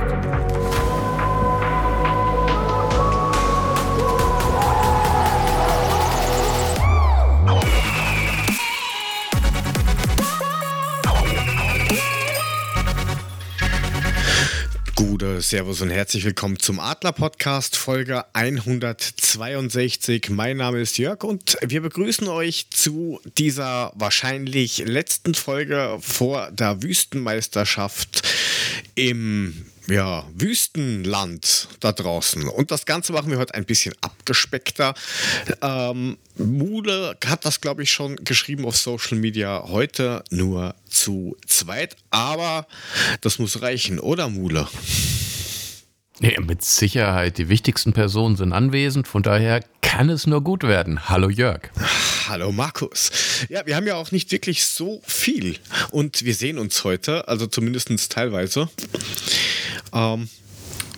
Podcast. Gute, Servus und herzlich willkommen zum Adler Podcast Folge 162. Mein Name ist Jörg und wir begrüßen euch zu dieser wahrscheinlich letzten Folge vor der Wüstenmeisterschaft im ja, Wüstenland da draußen. Und das Ganze machen wir heute ein bisschen abgespeckter. Ähm, Mule hat das, glaube ich, schon geschrieben auf Social Media. Heute nur zu zweit. Aber das muss reichen, oder Mule? Ja, mit Sicherheit. Die wichtigsten Personen sind anwesend. Von daher kann es nur gut werden. Hallo Jörg. Hallo Markus. Ja, wir haben ja auch nicht wirklich so viel. Und wir sehen uns heute, also zumindest teilweise. Ähm,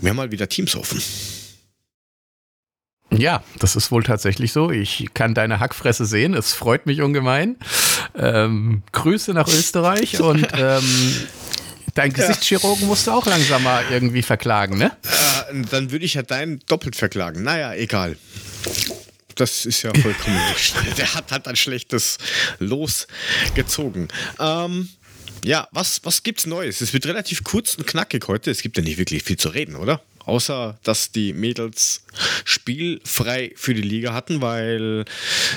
wir haben mal wieder Teams offen. Ja, das ist wohl tatsächlich so. Ich kann deine Hackfresse sehen. Es freut mich ungemein. Ähm, Grüße nach Österreich und ähm, dein Gesichtschirurgen musst du auch langsam mal irgendwie verklagen, ne? Äh, dann würde ich ja deinen doppelt verklagen. Naja, egal. Das ist ja vollkommen Der hat, hat ein schlechtes Los gezogen. Ähm, ja, was, was gibt's Neues? Es wird relativ kurz und knackig heute. Es gibt ja nicht wirklich viel zu reden, oder? Außer, dass die Mädels spielfrei für die Liga hatten, weil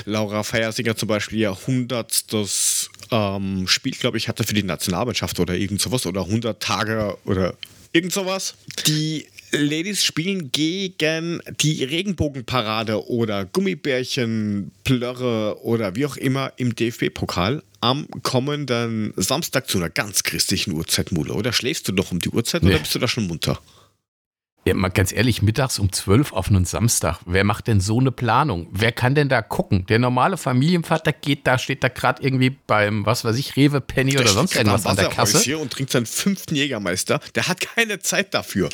Laura Feiersinger zum Beispiel ja 100 das ähm, Spiel, glaube ich, hatte für die Nationalmannschaft oder irgend sowas oder 100 Tage oder irgend sowas. Die Ladies spielen gegen die Regenbogenparade oder Gummibärchen, Plörre oder wie auch immer im DFB-Pokal am kommenden Samstag zu einer ganz christlichen Uhrzeit, Mule. Oder schläfst du noch um die Uhrzeit nee. oder bist du da schon munter? Ja, mal ganz ehrlich, mittags um 12 auf einen Samstag. Wer macht denn so eine Planung? Wer kann denn da gucken? Der normale Familienvater geht da, steht da gerade irgendwie beim, was weiß ich, Rewe, Penny der oder sonst irgendwas an der Kasse. Hier und trinkt seinen fünften Jägermeister. Der hat keine Zeit dafür.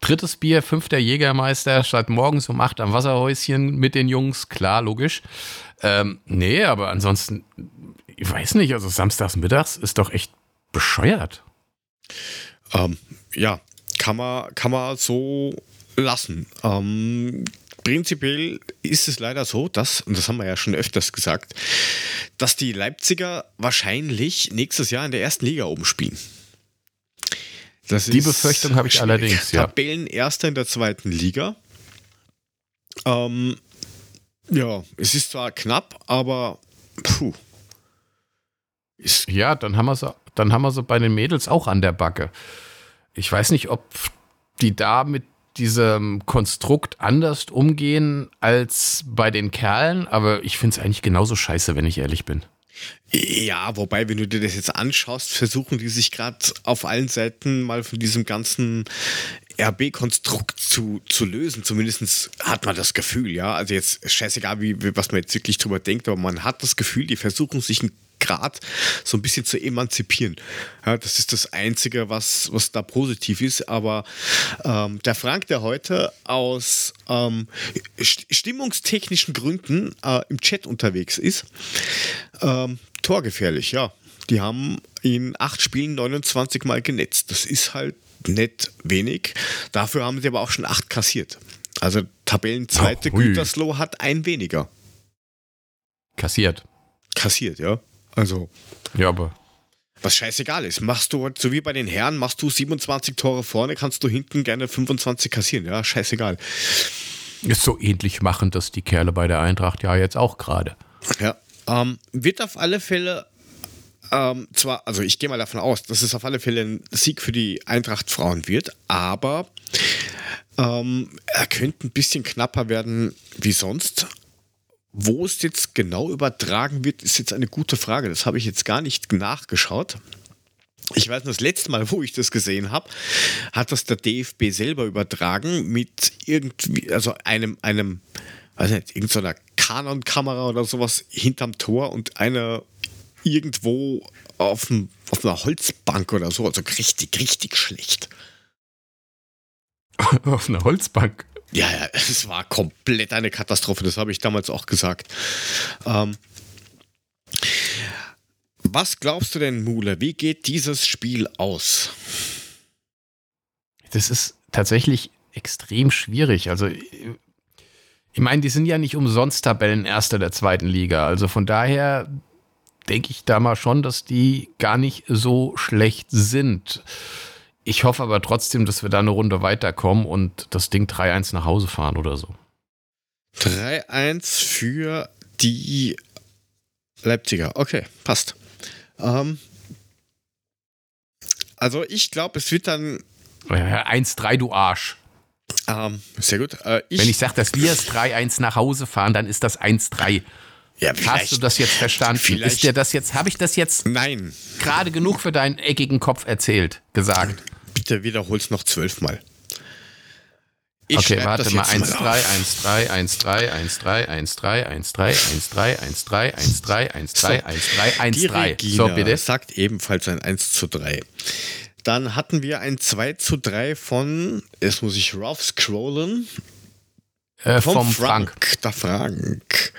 Drittes Bier, fünfter Jägermeister, statt morgens um acht am Wasserhäuschen mit den Jungs. Klar, logisch. Ähm, nee, aber ansonsten, ich weiß nicht, also samstags mittags ist doch echt bescheuert. Ähm, ja, kann man, kann man so lassen. Ähm, prinzipiell ist es leider so, dass, und das haben wir ja schon öfters gesagt, dass die Leipziger wahrscheinlich nächstes Jahr in der ersten Liga oben spielen. Das die Befürchtung habe ich allerdings, ja. Tabellenerster in der zweiten Liga. Ähm, ja, es ist zwar knapp, aber puh. Ist ja, dann haben wir so, dann haben wir so bei den Mädels auch an der Backe ich weiß nicht, ob die da mit diesem Konstrukt anders umgehen als bei den Kerlen, aber ich finde es eigentlich genauso scheiße, wenn ich ehrlich bin. Ja, wobei, wenn du dir das jetzt anschaust, versuchen die sich gerade auf allen Seiten mal von diesem ganzen RB-Konstrukt zu, zu lösen. Zumindest hat man das Gefühl, ja. Also jetzt scheißegal, wie, was man jetzt wirklich drüber denkt, aber man hat das Gefühl, die versuchen sich ein Grad so ein bisschen zu emanzipieren. Ja, das ist das Einzige, was, was da positiv ist. Aber ähm, der Frank, der heute aus ähm, stimmungstechnischen Gründen äh, im Chat unterwegs ist, ähm, torgefährlich, ja. Die haben in acht Spielen 29 Mal genetzt. Das ist halt nicht wenig. Dafür haben sie aber auch schon acht kassiert. Also Tabellenzweite oh, Gütersloh hat ein weniger. Kassiert. Kassiert, ja. Also. Ja, aber. Was scheißegal ist. Machst du, so wie bei den Herren, machst du 27 Tore vorne, kannst du hinten gerne 25 kassieren. Ja, scheißegal. Ist so ähnlich machen das die Kerle bei der Eintracht ja jetzt auch gerade. Ja. Ähm, wird auf alle Fälle ähm, zwar, also ich gehe mal davon aus, dass es auf alle Fälle ein Sieg für die Eintracht Frauen wird, aber ähm, er könnte ein bisschen knapper werden wie sonst. Wo es jetzt genau übertragen wird, ist jetzt eine gute Frage. Das habe ich jetzt gar nicht nachgeschaut. Ich weiß nur, das letzte Mal, wo ich das gesehen habe, hat das der DFB selber übertragen mit irgendwie, also einem, einem, weiß nicht, irgendeiner Canon-Kamera oder sowas hinterm Tor und einer irgendwo auf, ein, auf einer Holzbank oder so. Also richtig, richtig schlecht. auf einer Holzbank? Ja, ja, es war komplett eine Katastrophe, das habe ich damals auch gesagt. Ähm, was glaubst du denn, Mule? Wie geht dieses Spiel aus? das ist tatsächlich extrem schwierig. Also, ich meine, die sind ja nicht umsonst Tabellenerster der zweiten Liga. Also von daher denke ich da mal schon, dass die gar nicht so schlecht sind. Ich hoffe aber trotzdem, dass wir da eine Runde weiterkommen und das Ding 3-1 nach Hause fahren oder so. 3-1 für die Leipziger. Okay, passt. Ähm, also ich glaube, es wird dann 1-3, du Arsch. Ähm, sehr gut. Äh, ich Wenn ich sage, dass wir es 3-1 nach Hause fahren, dann ist das 1-3. Ja, Hast du das jetzt verstanden? Ist dir das jetzt, habe ich das jetzt Nein. gerade genug für deinen eckigen Kopf erzählt, gesagt? Bitte wiederhol's noch zwölfmal. Ich okay, warte mal. 1, 3, 1, 3, 1, 3, 1, 3, 1, 3, 1, 3, 1, 3, 1, 3, 1, 3, 1, 3, 1, 3, 1, 3. So, bitte. sagt ebenfalls ein 1 zu 3. Dann hatten wir ein 2 zu 3 von, jetzt muss ich rauf scrollen. Äh, vom, vom Frank. Frank. Der Frank.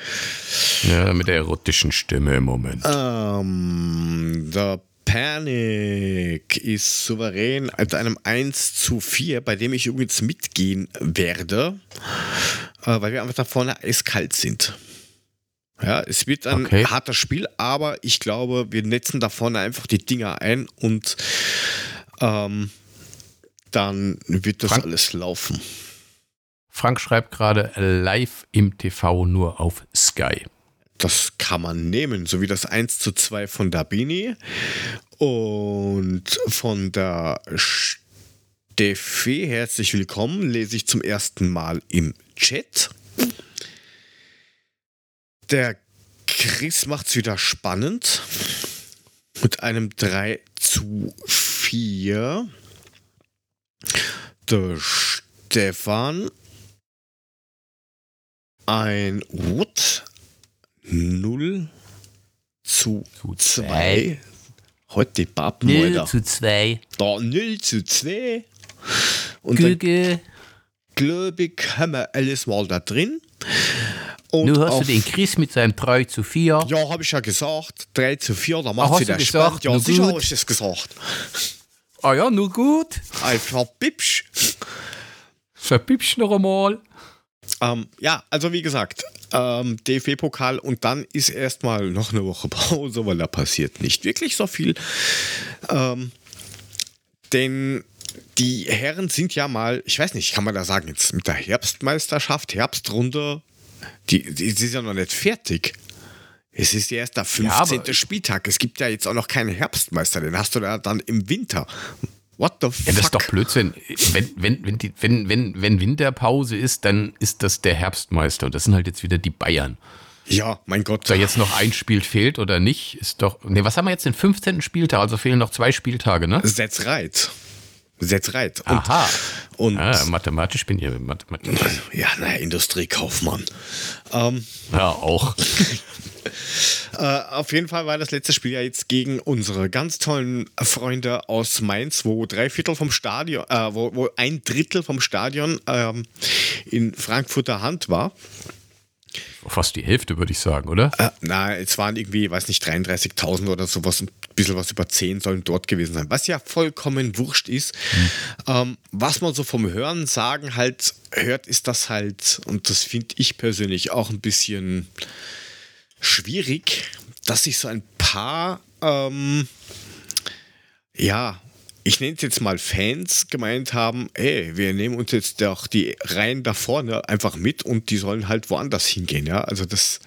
Ja, mit der erotischen Stimme im Moment. Ähm, der Panic ist souverän mit einem 1 zu 4, bei dem ich übrigens mitgehen werde, äh, weil wir einfach da vorne eiskalt sind. Ja, es wird ein okay. hartes Spiel, aber ich glaube, wir netzen da vorne einfach die Dinger ein und ähm, dann wird das Frank, alles laufen. Frank schreibt gerade live im TV nur auf Sky. Das kann man nehmen, so wie das 1 zu 2 von Dabini und von der Steffi. Herzlich willkommen, lese ich zum ersten Mal im Chat. Der Chris macht es wieder spannend mit einem 3 zu 4. Der Stefan ein Wood 0 zu 2. Heute die Pappen, 0 Alter. zu 2. Da 0 zu 2. Und Güge. glaube ich, haben wir alles mal da drin. Und Nun hast du den Chris mit seinem 3 zu 4. Ja, habe ich ja gesagt. 3 zu 4, da macht sie der gesagt, Ja, sicher habe ich das gesagt. Ah ja, nur gut. Einfach bipsch. Verbipsch noch einmal. Ähm, ja, also wie gesagt, ähm, DFB-Pokal und dann ist erstmal noch eine Woche Pause, weil da passiert nicht wirklich so viel. Ähm, denn die Herren sind ja mal, ich weiß nicht, kann man da sagen, jetzt mit der Herbstmeisterschaft, Herbstrunde, die, die, die ist ja noch nicht fertig. Es ist ja erst der 15. Ja, Spieltag. Es gibt ja jetzt auch noch keinen Herbstmeister, den hast du da dann im Winter. What the fuck? Ja, das ist doch Blödsinn. Wenn, wenn, wenn, die, wenn, wenn, wenn Winterpause ist, dann ist das der Herbstmeister. Und das sind halt jetzt wieder die Bayern. Ja, mein Gott. Ob da jetzt noch ein Spiel fehlt oder nicht, ist doch. Ne, was haben wir jetzt den 15. Spieltag? Also fehlen noch zwei Spieltage, ne? Setz reit. Setz reit. Und, Aha. Und ah, mathematisch bin ich mathematisch. Ja, naja, Industriekaufmann. Ähm, ja, auch. Äh, auf jeden Fall war das letzte Spiel ja jetzt gegen unsere ganz tollen Freunde aus Mainz, wo drei Viertel vom Stadion, äh, wo, wo, ein Drittel vom Stadion ähm, in Frankfurter Hand war. Fast die Hälfte, würde ich sagen, oder? Äh, na, es waren irgendwie, weiß nicht, 33.000 oder sowas, ein bisschen was über 10 sollen dort gewesen sein, was ja vollkommen wurscht ist. Hm. Ähm, was man so vom Hören sagen halt hört, ist das halt, und das finde ich persönlich auch ein bisschen schwierig, dass sich so ein paar, ähm, ja, ich nenne es jetzt mal Fans gemeint haben, ey, wir nehmen uns jetzt doch die Reihen da vorne einfach mit und die sollen halt woanders hingehen, ja. Also das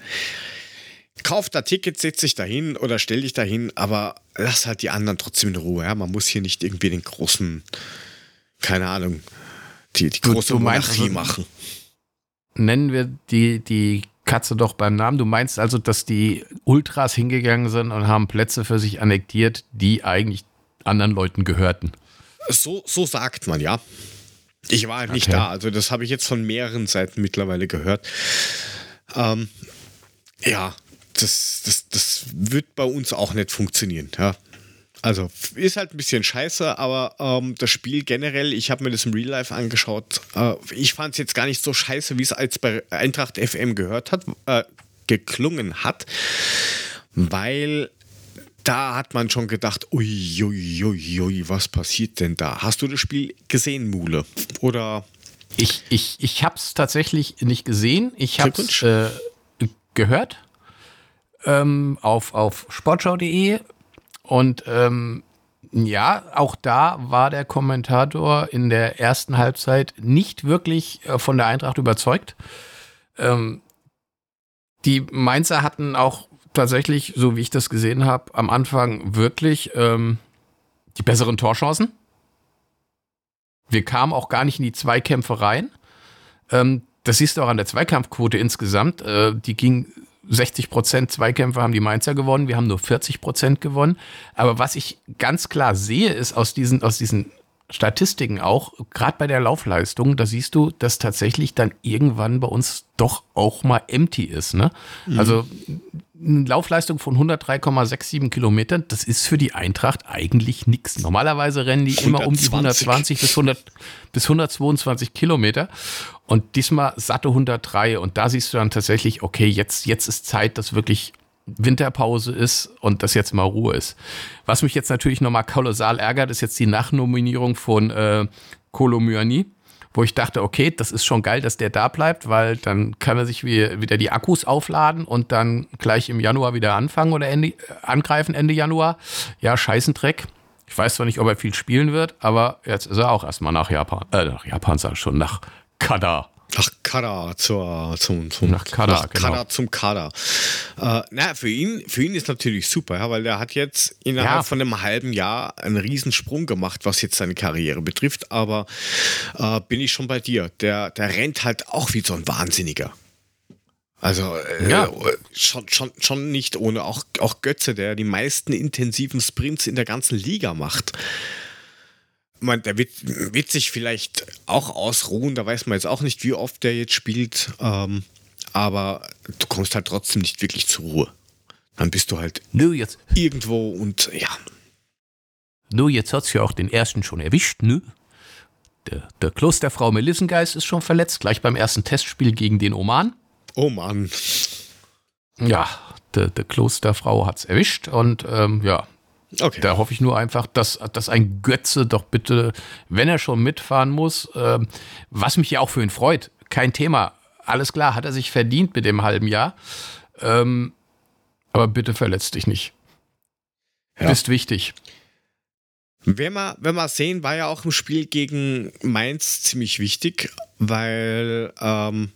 kauf da Tickets, setz dich dahin oder stell dich dahin, aber lass halt die anderen trotzdem in Ruhe, ja. Man muss hier nicht irgendwie den großen, keine Ahnung, die, die große du, du Monarchie also, machen. Nennen wir die, die Katze doch beim Namen. Du meinst also, dass die Ultras hingegangen sind und haben Plätze für sich annektiert, die eigentlich anderen Leuten gehörten. So, so sagt man, ja. Ich war halt nicht okay. da, also das habe ich jetzt von mehreren Seiten mittlerweile gehört. Ähm, ja, das, das, das wird bei uns auch nicht funktionieren, ja. Also ist halt ein bisschen scheiße, aber ähm, das Spiel generell, ich habe mir das im Real Life angeschaut. Äh, ich fand es jetzt gar nicht so scheiße, wie es als bei Eintracht FM gehört hat, äh, geklungen hat, weil da hat man schon gedacht, ui, ui, ui, ui, was passiert denn da? Hast du das Spiel gesehen, Mule? Oder? Ich, ich, ich habe es tatsächlich nicht gesehen. Ich habe es äh, gehört ähm, auf, auf sportschau.de und ähm, ja, auch da war der Kommentator in der ersten Halbzeit nicht wirklich äh, von der Eintracht überzeugt. Ähm, die Mainzer hatten auch tatsächlich, so wie ich das gesehen habe, am Anfang wirklich ähm, die besseren Torchancen. Wir kamen auch gar nicht in die Zweikämpfe rein. Ähm, das siehst du auch an der Zweikampfquote insgesamt. Äh, die ging 60 Prozent Zweikämpfe haben die Mainzer gewonnen, wir haben nur 40 Prozent gewonnen. Aber was ich ganz klar sehe, ist aus diesen, aus diesen Statistiken auch, gerade bei der Laufleistung, da siehst du, dass tatsächlich dann irgendwann bei uns doch auch mal empty ist. Ne? Mhm. Also eine Laufleistung von 103,67 Kilometern, das ist für die Eintracht eigentlich nichts. Normalerweise rennen die 120. immer um die 120 bis, 100, bis 122 Kilometer. Und diesmal satte 103. Und da siehst du dann tatsächlich, okay, jetzt, jetzt ist Zeit, dass wirklich Winterpause ist und dass jetzt mal Ruhe ist. Was mich jetzt natürlich nochmal kolossal ärgert, ist jetzt die Nachnominierung von äh, Kolo Myani, wo ich dachte, okay, das ist schon geil, dass der da bleibt, weil dann kann er sich wie, wieder die Akkus aufladen und dann gleich im Januar wieder anfangen oder Ende, angreifen Ende Januar. Ja, Scheißendreck. Ich weiß zwar nicht, ob er viel spielen wird, aber jetzt ist er auch erstmal nach Japan, äh, nach Japan sag ich schon, nach Katar. Nach Kader zur, zum, zum, nach Kader, nach Kader genau. zum Kader. Äh, na, für ihn, für ihn ist natürlich super, ja, weil der hat jetzt innerhalb ja. von einem halben Jahr einen Riesensprung gemacht, was jetzt seine Karriere betrifft. Aber äh, bin ich schon bei dir. Der, der rennt halt auch wie so ein Wahnsinniger. Also äh, ja. schon, schon, schon nicht ohne. Auch, auch Götze, der die meisten intensiven Sprints in der ganzen Liga macht man, der wird, wird sich vielleicht auch ausruhen, da weiß man jetzt auch nicht, wie oft der jetzt spielt, ähm, aber du kommst halt trotzdem nicht wirklich zur Ruhe. Dann bist du halt Nö, jetzt. irgendwo und ja. Nur jetzt hat es ja auch den ersten schon erwischt, ne? Der, der Klosterfrau Melissengeist ist schon verletzt, gleich beim ersten Testspiel gegen den Oman. Oh Mann. Ja, der, der Klosterfrau hat es erwischt und ähm, ja, Okay. Da hoffe ich nur einfach, dass, dass ein Götze doch bitte, wenn er schon mitfahren muss, äh, was mich ja auch für ihn freut, kein Thema. Alles klar, hat er sich verdient mit dem halben Jahr. Ähm, aber bitte verletzt dich nicht. Ja. Bist wichtig. Wenn wir, wenn wir sehen, war ja auch im Spiel gegen Mainz ziemlich wichtig, weil ähm,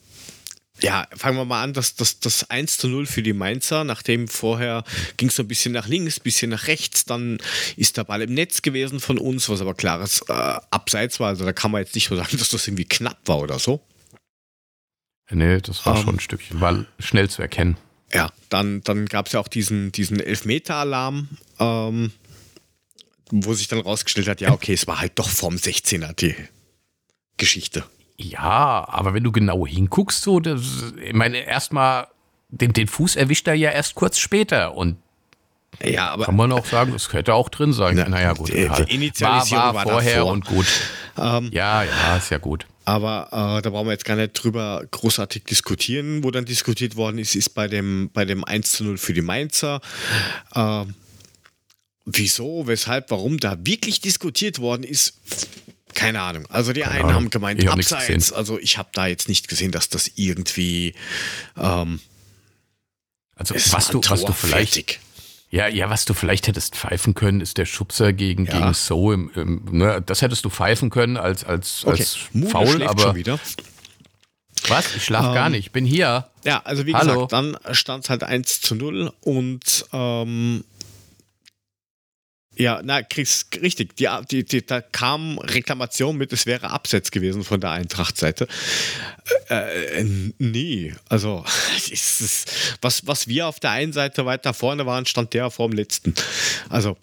ja, fangen wir mal an, das, das, das 1 zu 0 für die Mainzer, nachdem vorher ging es so ein bisschen nach links, ein bisschen nach rechts, dann ist der Ball im Netz gewesen von uns, was aber klares äh, Abseits war. Also da kann man jetzt nicht so sagen, dass das irgendwie knapp war oder so. Nee, das war um, schon ein Stückchen, war schnell zu erkennen. Ja, dann, dann gab es ja auch diesen, diesen Elfmeter-Alarm, ähm, wo sich dann rausgestellt hat, ja, okay, es war halt doch vom 16er die Geschichte. Ja, aber wenn du genau hinguckst, so, das, ich meine, erstmal, den, den Fuß erwischt er ja erst kurz später und ja, aber kann man auch sagen, das könnte auch drin sein. Na, naja, gut. Die, die Initialisierung war, war, war vorher davor. und gut. Ähm, ja, ja, ist ja gut. Aber äh, da brauchen wir jetzt gar nicht drüber großartig diskutieren. Wo dann diskutiert worden ist, ist bei dem, bei dem 1 zu 0 für die Mainzer. Äh, wieso, weshalb, warum da wirklich diskutiert worden ist, keine Ahnung. Also die Keine einen Ahnung. haben gemeint, hab abseits. Also ich habe da jetzt nicht gesehen, dass das irgendwie. Ähm, also was du, was du vielleicht. Fertig. Ja, ja, was du vielleicht hättest pfeifen können, ist der Schubser gegen, ja. gegen So. Im, im, ne, das hättest du pfeifen können als, als, okay. als Foul, aber. Was? Ich schlaf ähm, gar nicht. Ich bin hier. Ja, also wie Hallo. gesagt, dann stand es halt 1 zu 0 und ähm, ja, na, Chris, richtig. Die, die, die, da kam Reklamation mit, es wäre Abseits gewesen von der Eintracht-Seite. Äh, äh, nee, also ist, was, was wir auf der einen Seite weiter vorne waren, stand der vor dem letzten. Also,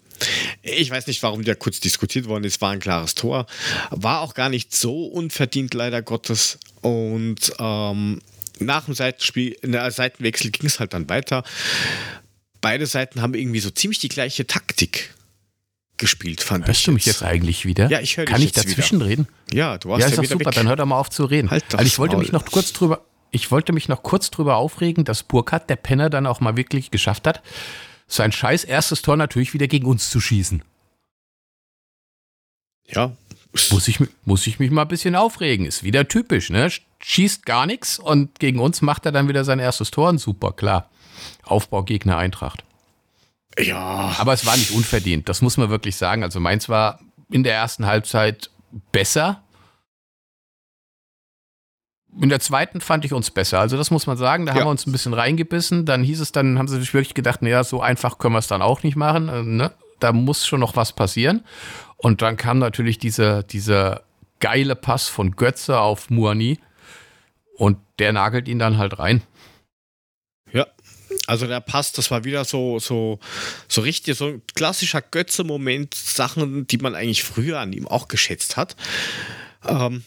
ich weiß nicht, warum der kurz diskutiert worden ist, war ein klares Tor. War auch gar nicht so unverdient, leider Gottes. Und ähm, nach dem Seitenspiel, der Seitenwechsel ging es halt dann weiter. Beide Seiten haben irgendwie so ziemlich die gleiche Taktik gespielt, fand Hörst ich. Hörst du mich jetzt eigentlich wieder? Ja, ich höre dich Kann ich dazwischen wieder. reden? Ja, du hast ja, ist ja doch super, weg. dann hör doch mal auf zu reden. Halt also ich wollte Maul. mich noch kurz drüber ich wollte mich noch kurz drüber aufregen, dass Burkhardt, der Penner, dann auch mal wirklich geschafft hat, sein scheiß erstes Tor natürlich wieder gegen uns zu schießen. Ja. Muss ich, muss ich mich mal ein bisschen aufregen. Ist wieder typisch, ne? Schießt gar nichts und gegen uns macht er dann wieder sein erstes Tor und super, klar. Aufbaugegner Eintracht. Ja. Aber es war nicht unverdient, das muss man wirklich sagen. Also meins war in der ersten Halbzeit besser. In der zweiten fand ich uns besser. Also das muss man sagen. Da ja. haben wir uns ein bisschen reingebissen. Dann hieß es, dann haben sie sich wirklich gedacht, naja, so einfach können wir es dann auch nicht machen. Äh, ne? Da muss schon noch was passieren. Und dann kam natürlich dieser, dieser geile Pass von Götze auf Muani und der nagelt ihn dann halt rein. Also der Pass, das war wieder so, so, so richtig, so ein klassischer Götze-Moment, Sachen, die man eigentlich früher an ihm auch geschätzt hat. Ähm,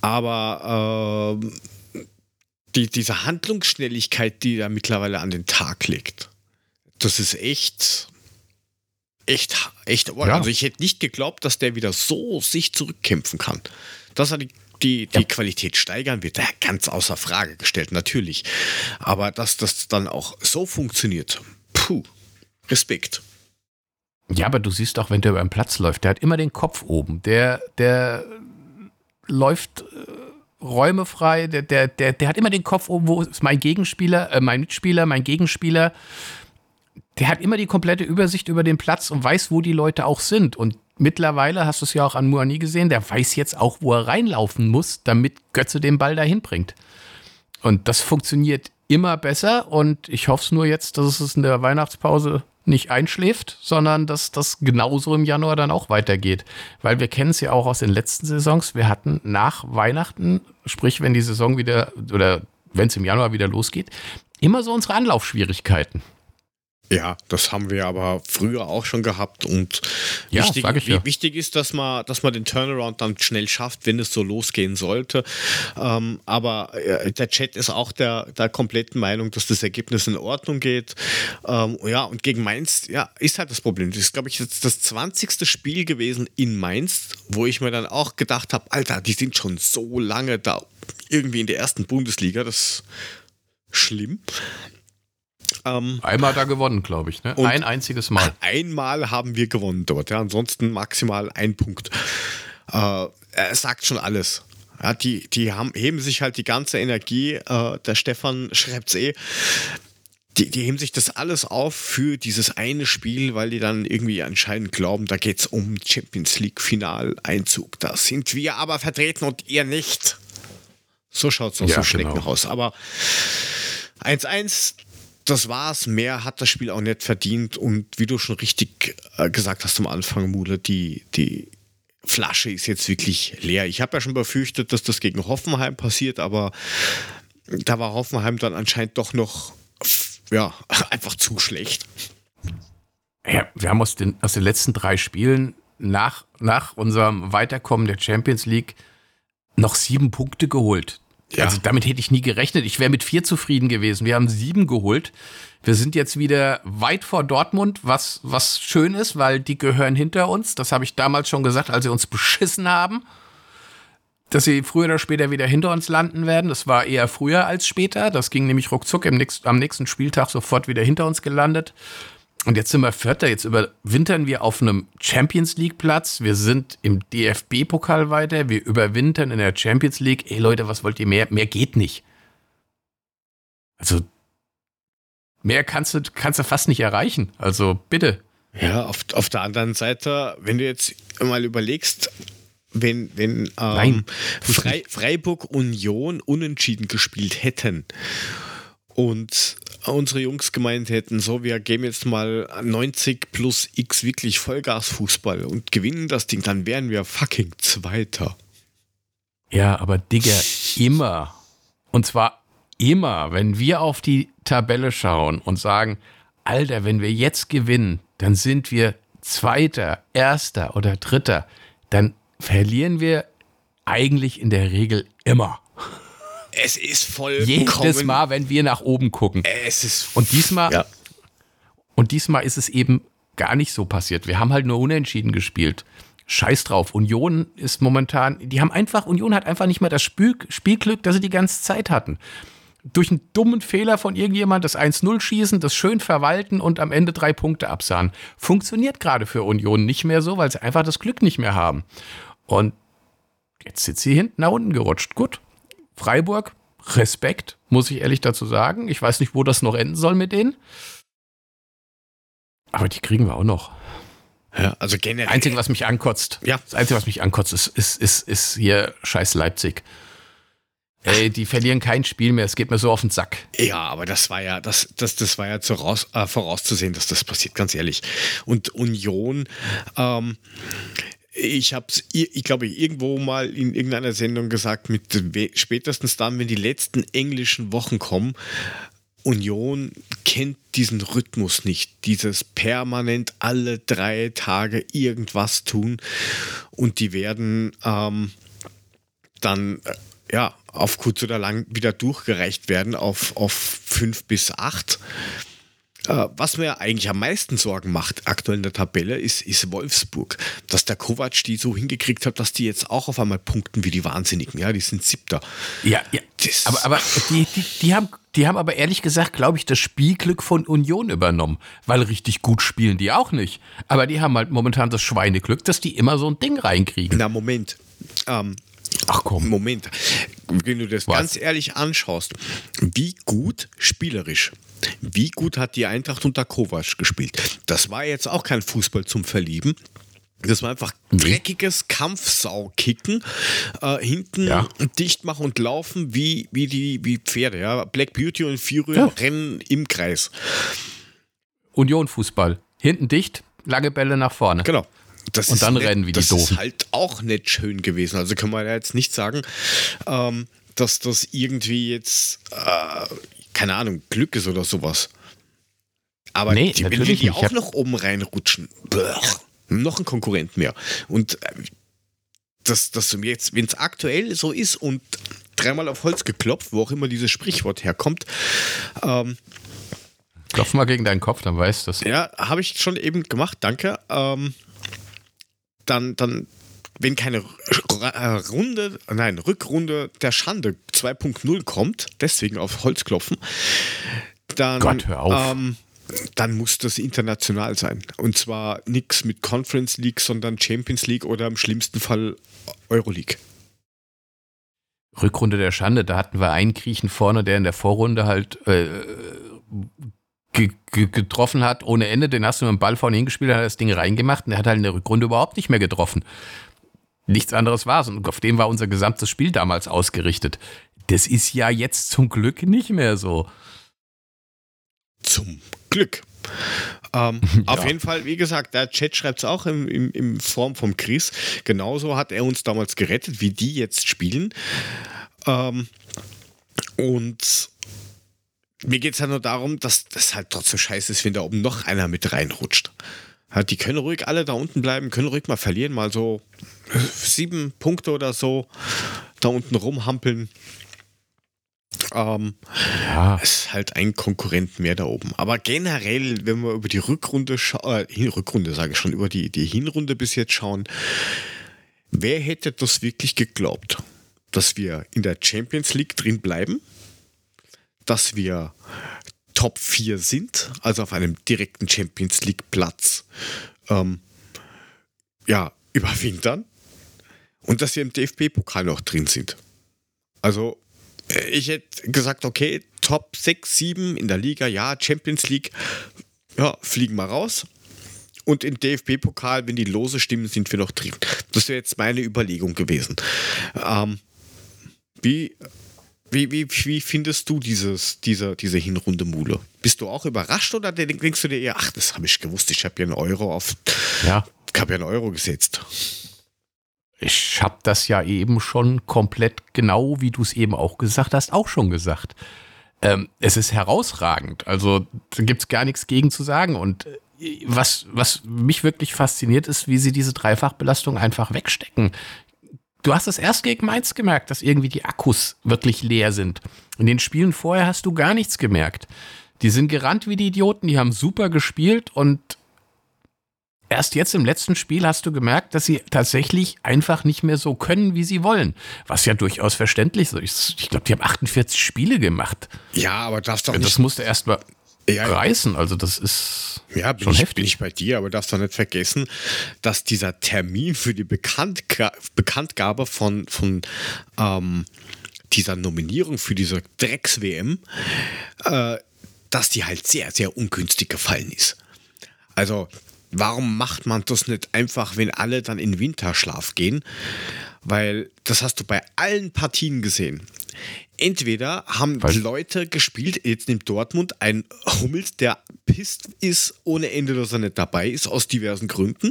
aber äh, die, diese Handlungsschnelligkeit, die er mittlerweile an den Tag legt, das ist echt echt, echt. Ja. Also ich hätte nicht geglaubt, dass der wieder so sich zurückkämpfen kann. Dass er die, die, die ja. Qualität steigern wird, ja, ganz außer Frage gestellt, natürlich. Aber dass das dann auch so funktioniert, puh, Respekt. Ja, aber du siehst auch, wenn der über den Platz läuft, der hat immer den Kopf oben. Der, der läuft äh, Räume frei, der, der, der, der hat immer den Kopf oben, wo ist mein Gegenspieler, äh, mein Mitspieler, mein Gegenspieler der hat immer die komplette Übersicht über den Platz und weiß, wo die Leute auch sind. Und mittlerweile hast du es ja auch an Muani gesehen, der weiß jetzt auch, wo er reinlaufen muss, damit Götze den Ball dahin bringt. Und das funktioniert immer besser und ich hoffe es nur jetzt, dass es in der Weihnachtspause nicht einschläft, sondern dass das genauso im Januar dann auch weitergeht. Weil wir kennen es ja auch aus den letzten Saisons. Wir hatten nach Weihnachten, sprich, wenn die Saison wieder oder wenn es im Januar wieder losgeht, immer so unsere Anlaufschwierigkeiten. Ja, das haben wir aber früher auch schon gehabt und ja, wichtig, ja. wichtig, ist, dass man, dass man den Turnaround dann schnell schafft, wenn es so losgehen sollte. Ähm, aber äh, der Chat ist auch der, der kompletten Meinung, dass das Ergebnis in Ordnung geht. Ähm, ja, und gegen Mainz, ja, ist halt das Problem. Das ist, glaube ich, jetzt das 20. Spiel gewesen in Mainz, wo ich mir dann auch gedacht habe, Alter, die sind schon so lange da irgendwie in der ersten Bundesliga. Das ist schlimm. Ähm, Einmal da gewonnen, glaube ich. Ne? Ein einziges Mal. Einmal haben wir gewonnen dort. Ja. Ansonsten maximal ein Punkt. Äh, er sagt schon alles. Ja, die, die haben, heben sich halt die ganze Energie. Äh, der Stefan schreibt es eh. Die, die heben sich das alles auf für dieses eine Spiel, weil die dann irgendwie anscheinend glauben, da geht es um Champions League Finaleinzug. Da sind wir aber vertreten und ihr nicht. So schaut es aus ja, dem Schlecken genau. raus. Aber 1-1, das war's. Mehr hat das Spiel auch nicht verdient. Und wie du schon richtig äh, gesagt hast am Anfang, Mule, die, die Flasche ist jetzt wirklich leer. Ich habe ja schon befürchtet, dass das gegen Hoffenheim passiert, aber da war Hoffenheim dann anscheinend doch noch ja, einfach zu schlecht. Ja, wir haben aus den, aus den letzten drei Spielen nach, nach unserem Weiterkommen der Champions League noch sieben Punkte geholt. Ja. Also damit hätte ich nie gerechnet. Ich wäre mit vier zufrieden gewesen. Wir haben sieben geholt. Wir sind jetzt wieder weit vor Dortmund, was, was schön ist, weil die gehören hinter uns. Das habe ich damals schon gesagt, als sie uns beschissen haben. Dass sie früher oder später wieder hinter uns landen werden. Das war eher früher als später. Das ging nämlich ruckzuck im nächsten, am nächsten Spieltag sofort wieder hinter uns gelandet. Und jetzt sind wir Vierter, jetzt überwintern wir auf einem Champions League Platz. Wir sind im DFB-Pokal weiter, wir überwintern in der Champions League. Ey Leute, was wollt ihr mehr? Mehr geht nicht. Also, mehr kannst du, kannst du fast nicht erreichen. Also, bitte. Ja, auf, auf der anderen Seite, wenn du jetzt mal überlegst, wenn, wenn ähm, Frei, Freiburg Union unentschieden gespielt hätten und unsere Jungs gemeint hätten, so, wir geben jetzt mal 90 plus X wirklich Vollgas-Fußball und gewinnen das Ding, dann wären wir fucking Zweiter. Ja, aber Digga, immer. Und zwar immer, wenn wir auf die Tabelle schauen und sagen, Alter, wenn wir jetzt gewinnen, dann sind wir Zweiter, Erster oder Dritter, dann verlieren wir eigentlich in der Regel immer. Es ist voll. Jedes Mal, wenn wir nach oben gucken. Es ist. Und diesmal. Ja. Und diesmal ist es eben gar nicht so passiert. Wir haben halt nur unentschieden gespielt. Scheiß drauf. Union ist momentan, die haben einfach, Union hat einfach nicht mehr das Spiel, Spielglück, das sie die ganze Zeit hatten. durch einen dummen Fehler von irgendjemand das 1-0 schießen, das schön verwalten und am Ende drei Punkte absahen. Funktioniert gerade für Union nicht mehr so, weil sie einfach das Glück nicht mehr haben. Und jetzt sind sie hinten nach unten gerutscht. Gut. Freiburg, Respekt, muss ich ehrlich dazu sagen. Ich weiß nicht, wo das noch enden soll mit denen. Aber die kriegen wir auch noch. Ja, also generell. Einzige, was mich ankotzt. Ja. Das Einzige, was mich ankotzt, ist, ist, ist, ist hier scheiß Leipzig. Ey, die verlieren kein Spiel mehr. Es geht mir so auf den Sack. Ja, aber das war ja, das, das, das war ja zu raus, äh, vorauszusehen, dass das passiert, ganz ehrlich. Und Union, ähm, ich habe es, ich glaube, irgendwo mal in irgendeiner Sendung gesagt, mit spätestens dann, wenn die letzten englischen Wochen kommen, Union kennt diesen Rhythmus nicht, dieses permanent alle drei Tage irgendwas tun und die werden ähm, dann äh, ja auf kurz oder lang wieder durchgereicht werden auf, auf fünf bis acht. Äh, was mir eigentlich am meisten Sorgen macht aktuell in der Tabelle ist, ist Wolfsburg. Dass der Kovac die so hingekriegt hat, dass die jetzt auch auf einmal punkten wie die Wahnsinnigen. Ja, die sind siebter. Ja, ja. Das aber, aber die, die, die, haben, die haben aber ehrlich gesagt, glaube ich, das Spielglück von Union übernommen. Weil richtig gut spielen die auch nicht. Aber die haben halt momentan das Schweineglück, dass die immer so ein Ding reinkriegen. Na, Moment. Ähm, Ach komm. Moment. Wenn du das Was? ganz ehrlich anschaust, wie gut spielerisch, wie gut hat die Eintracht unter Kovac gespielt? Das war jetzt auch kein Fußball zum Verlieben. Das war einfach dreckiges Kampfsau-Kicken, äh, hinten ja. dicht machen und laufen wie, wie, die, wie Pferde. Ja? Black Beauty und Fury ja. rennen im Kreis. Union Fußball. Hinten dicht, lange Bälle nach vorne. Genau. Das und dann nicht, rennen wie die Das Doofen. ist halt auch nicht schön gewesen. Also kann man ja jetzt nicht sagen, ähm, dass das irgendwie jetzt, äh, keine Ahnung, Glück ist oder sowas. Aber nee, die, wenn die auch noch oben reinrutschen, blech, noch ein Konkurrent mehr. Und äh, das, das jetzt, wenn es aktuell so ist und dreimal auf Holz geklopft, wo auch immer dieses Sprichwort herkommt, ähm, Klopf mal gegen deinen Kopf, dann weißt du das. Ja, habe ich schon eben gemacht, danke. Ähm, dann, dann wenn keine äh, Runde, nein, Rückrunde der Schande 2.0 kommt, deswegen auf Holz klopfen, dann, Gott, hör auf. Ähm, dann muss das international sein. Und zwar nichts mit Conference League, sondern Champions League oder im schlimmsten Fall Euroleague. Rückrunde der Schande, da hatten wir einen Griechen vorne, der in der Vorrunde halt äh, getroffen hat ohne Ende. Den hast du mit dem Ball vorne hingespielt, hat das Ding reingemacht und der hat halt in der Rückrunde überhaupt nicht mehr getroffen. Nichts anderes war es. Und auf dem war unser gesamtes Spiel damals ausgerichtet. Das ist ja jetzt zum Glück nicht mehr so. Zum Glück. Ähm, ja. Auf jeden Fall, wie gesagt, der Chat schreibt es auch in, in, in, Form vom Chris. Genauso hat er uns damals gerettet, wie die jetzt spielen. Ähm, und mir geht es ja nur darum, dass das halt trotzdem scheiße ist, wenn da oben noch einer mit reinrutscht. die können ruhig alle da unten bleiben, können ruhig mal verlieren, mal so sieben Punkte oder so da unten rumhampeln. Ähm, ja. Ist halt ein Konkurrent mehr da oben. Aber generell, wenn wir über die Rückrunde schauen, äh, Rückrunde sage ich schon, über die, die Hinrunde bis jetzt schauen, wer hätte das wirklich geglaubt, dass wir in der Champions League drin bleiben? Dass wir Top 4 sind, also auf einem direkten Champions League Platz, ähm, ja, überwintern und dass wir im DFB-Pokal noch drin sind. Also, äh, ich hätte gesagt, okay, Top 6, 7 in der Liga, ja, Champions League, ja, fliegen wir raus. Und im DFB-Pokal, wenn die Lose stimmen, sind wir noch drin. Das wäre jetzt meine Überlegung gewesen. Ähm, wie wie, wie, wie findest du dieses, diese, diese Hinrunde Mule? Bist du auch überrascht oder denkst du dir eher, ach, das habe ich gewusst, ich habe ja einen Euro auf. Ja. Ich habe ja einen Euro gesetzt. Ich habe das ja eben schon komplett genau, wie du es eben auch gesagt hast, auch schon gesagt. Ähm, es ist herausragend. Also da gibt es gar nichts gegen zu sagen. Und äh, was, was mich wirklich fasziniert, ist, wie sie diese Dreifachbelastung einfach wegstecken. Du hast es erst gegen Mainz gemerkt, dass irgendwie die Akkus wirklich leer sind. In den Spielen vorher hast du gar nichts gemerkt. Die sind gerannt wie die Idioten, die haben super gespielt und erst jetzt im letzten Spiel hast du gemerkt, dass sie tatsächlich einfach nicht mehr so können, wie sie wollen. Was ja durchaus verständlich ist. Ich glaube, die haben 48 Spiele gemacht. Ja, aber darfst doch Das nicht. musste erst mal Ja, reißen. Also das ist Ja, bin schon ich, heftig. bin ich bei dir, aber darfst doch nicht vergessen, dass dieser Termin für die Bekanntga Bekanntgabe von, von ähm, dieser Nominierung für diese Drecks-WM, äh, dass die halt sehr, sehr ungünstig gefallen ist. Also, warum macht man das nicht einfach, wenn alle dann in Winterschlaf gehen? Weil das hast du bei allen Partien gesehen. Entweder haben Weil- Leute gespielt, jetzt nimmt Dortmund ein Hummels, der pisst ist ohne Ende, dass er nicht dabei ist, aus diversen Gründen.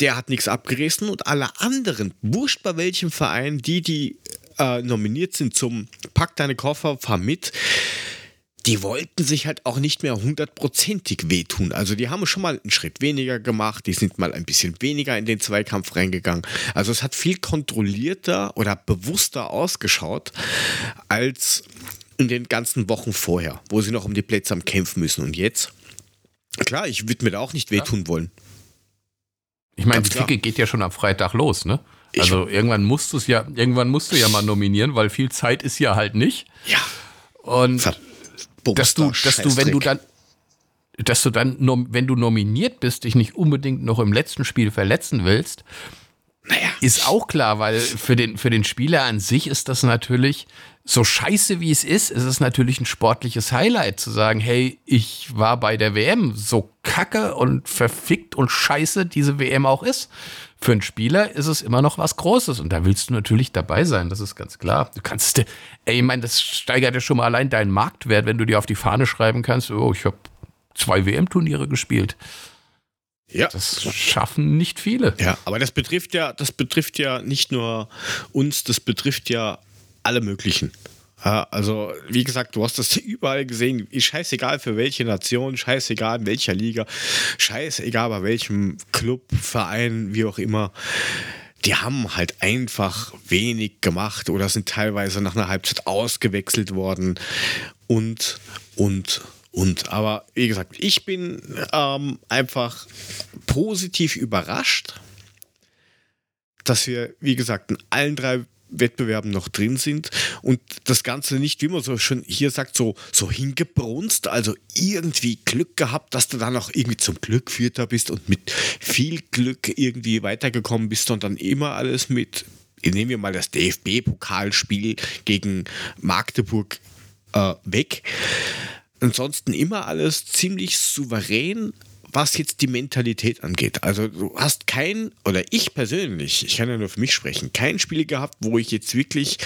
Der hat nichts abgerissen und alle anderen, wurscht bei welchem Verein, die, die äh, nominiert sind zum Pack deine Koffer, fahr mit, die wollten sich halt auch nicht mehr hundertprozentig wehtun. Also die haben schon mal einen Schritt weniger gemacht, die sind mal ein bisschen weniger in den Zweikampf reingegangen. Also es hat viel kontrollierter oder bewusster ausgeschaut als in den ganzen Wochen vorher, wo sie noch um die Plätze am Kämpfen müssen. Und jetzt, klar, ich würde mir da auch nicht wehtun wollen. Ich meine, die klar. Ficke geht ja schon am Freitag los, ne? Ich- Also irgendwann musst du es ja, irgendwann musst du ja mal nominieren, weil viel Zeit ist ja halt nicht. Ja, Und dass du, dass du, wenn du dann, dass du dann, wenn du nominiert bist, dich nicht unbedingt noch im letzten Spiel verletzen willst, Naja, ist auch klar, weil für den, für den Spieler an sich ist das natürlich, so scheiße wie es ist, ist es natürlich ein sportliches Highlight zu sagen, hey, ich war bei der WM, so kacke und verfickt und scheiße diese WM auch ist. Für einen Spieler ist es immer noch was Großes und da willst du natürlich dabei sein, das ist ganz klar. Du kannst, ey, ich meine, das steigert ja schon mal allein deinen Marktwert, wenn du dir auf die Fahne schreiben kannst, oh, ich habe zwei WM-Turniere gespielt. ja. Das schaffen nicht viele. Ja, aber das betrifft ja, das betrifft ja nicht nur uns, das betrifft ja alle möglichen. Ja, also, wie gesagt, du hast das überall gesehen. Scheißegal für welche Nation, scheißegal in welcher Liga, scheißegal bei welchem Club, Verein, wie auch immer. Die haben halt einfach wenig gemacht oder sind teilweise nach einer Halbzeit ausgewechselt worden und, und, und. Aber wie gesagt, ich bin ähm, einfach positiv überrascht, dass wir, wie gesagt, in allen drei Wettbewerben noch drin sind und das Ganze nicht, wie man so schon hier sagt, so, so hingebrunst, also irgendwie Glück gehabt, dass du dann auch irgendwie zum Glück Vierter bist und mit viel Glück irgendwie weitergekommen bist und dann immer alles mit, nehmen wir mal das DFB-Pokalspiel gegen Magdeburg äh, weg. Ansonsten immer alles ziemlich souverän, was jetzt die Mentalität angeht. Also du hast kein, oder ich persönlich, ich kann ja nur für mich sprechen, kein Spiel gehabt, wo ich jetzt wirklich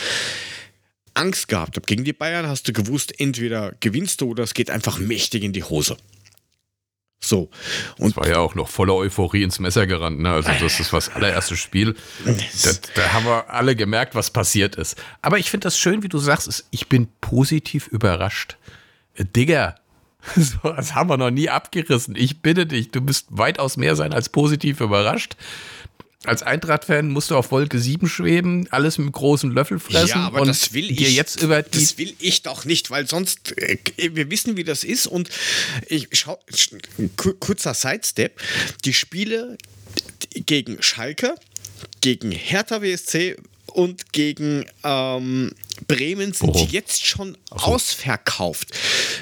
Angst gehabt habe. Gegen die Bayern hast du gewusst, entweder gewinnst du oder es geht einfach mächtig in die Hose. So. Und Es war ja auch noch voller Euphorie ins Messer gerannt. Ne? Also das ist das allererste Spiel. Da, da haben wir alle gemerkt, was passiert ist. Aber ich finde das schön, wie du sagst, ich bin positiv überrascht. Digga, so, das haben wir noch nie abgerissen. Ich bitte dich, du bist weitaus mehr sein als positiv überrascht. Als Eintracht-Fan musst du auf Wolke 7 schweben, alles mit einem großen Löffel fressen Ja, aber und das will dir ich. jetzt über die das will ich doch nicht, weil sonst äh, wir wissen, wie das ist und ich schau ku- kurzer Sidestep. Die Spiele gegen Schalke, gegen Hertha WSC und gegen ähm, Bremen sind Oh. jetzt schon so. ausverkauft.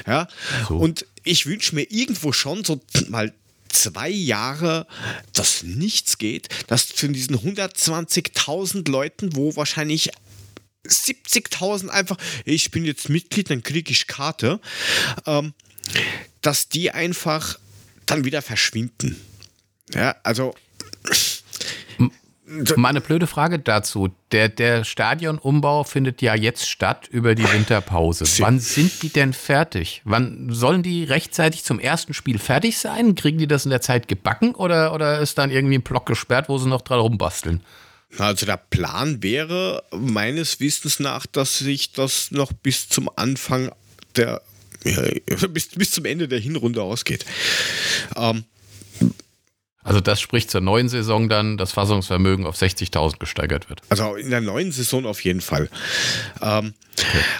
Ja? so. Und ich wünsche mir irgendwo schon so mal zwei Jahre, dass nichts geht, dass von diesen 120.000 Leuten, wo wahrscheinlich 70.000 einfach, ich bin jetzt Mitglied, dann kriege ich Karte, ähm, dass die einfach dann wieder verschwinden. Ja, also Mal eine blöde Frage dazu. Der, der Stadionumbau findet ja jetzt statt über die Winterpause. Wann sind die denn fertig? Wann sollen die rechtzeitig zum ersten Spiel fertig sein? Kriegen die das in der Zeit gebacken oder, oder ist dann irgendwie ein Block gesperrt, wo sie noch dran rumbasteln? Also der Plan wäre meines Wissens nach, dass sich das noch bis zum Anfang der, ja, bis, bis zum Ende der Hinrunde ausgeht. Ähm, Also das spricht zur neuen Saison dann, das Fassungsvermögen auf 60.000 gesteigert wird. also in der neuen Saison auf jeden Fall. Ähm,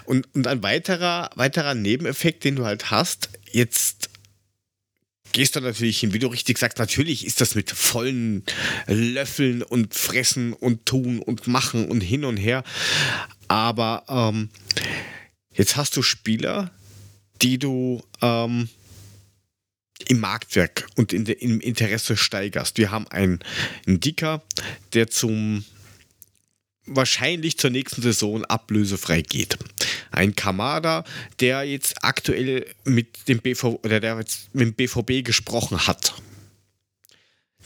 und, und ein weiterer, weiterer Nebeneffekt, den du halt hast, jetzt gehst dann natürlich hin, wie du richtig sagst, natürlich ist das mit vollen Löffeln und Fressen und Tun und Machen und hin und her. Aber ähm, jetzt hast du Spieler, die du ähm, im Marktwerk und in de, im Interesse steigerst. Wir haben einen, einen Dicker, der zum wahrscheinlich zur nächsten Saison ablösefrei geht. Ein Kamada, der jetzt aktuell mit dem BVB oder der jetzt mit dem BVB gesprochen hat.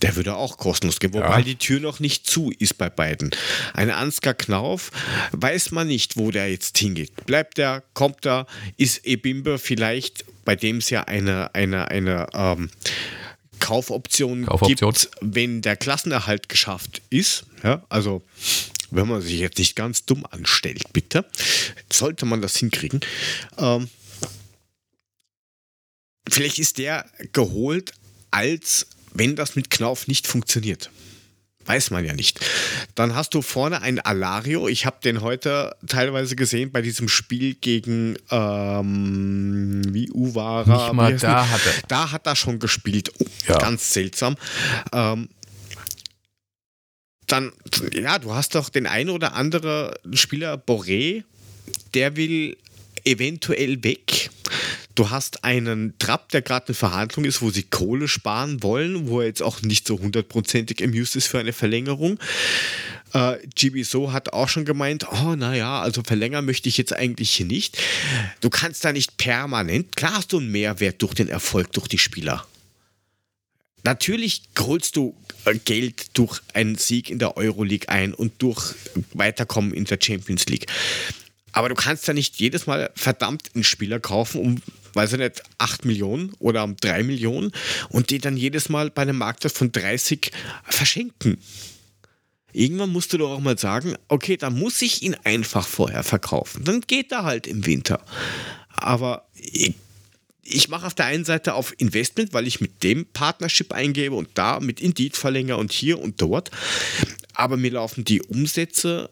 Der würde auch kostenlos gehen, wobei ja. die Tür noch nicht zu ist bei beiden. Ein Ansgar Knauf weiß man nicht, wo der jetzt hingeht. Bleibt er, kommt er, ist Ebimbe vielleicht, bei dem es ja eine, eine, eine ähm, Kaufoption, Kaufoption, gibt, wenn der Klassenerhalt geschafft ist. Ja, also wenn man sich jetzt nicht ganz dumm anstellt, bitte, sollte man das hinkriegen. Ähm, vielleicht ist der geholt, als wenn das mit Knauf nicht funktioniert. Weiß man ja nicht. Dann hast du vorne einen Alario. Ich habe den heute teilweise gesehen bei diesem Spiel gegen ähm, wie Uwara. Nicht mal da hat er. Da hat er schon gespielt. Oh, ja. Ganz seltsam. Ähm, dann, ja, du hast doch den einen oder anderen Spieler, Boré, der will eventuell weg. Du hast einen Trapp, der gerade in Verhandlung ist, wo sie Kohle sparen wollen, wo er jetzt auch nicht so hundertprozentig amused ist für eine Verlängerung. Äh, GB So hat auch schon gemeint, oh naja, also verlängern möchte ich jetzt eigentlich nicht. Du kannst da nicht permanent, klar hast du einen Mehrwert durch den Erfolg, durch die Spieler. Natürlich holst du äh, Geld durch einen Sieg in der Euroleague ein und durch Weiterkommen in der Champions League. Aber du kannst ja nicht jedes Mal verdammt einen Spieler kaufen, um, weiß ich nicht, 8 Millionen oder um 3 Millionen und die dann jedes Mal bei einem Marktwert von 30 verschenken. Irgendwann musst du doch auch mal sagen, okay, dann muss ich ihn einfach vorher verkaufen. Dann geht er halt im Winter. Aber ich ich mache auf der einen Seite auf Investment, weil ich mit dem Partnership eingebe und da mit Indeed verlängere und hier und dort. Aber mir laufen die Umsätze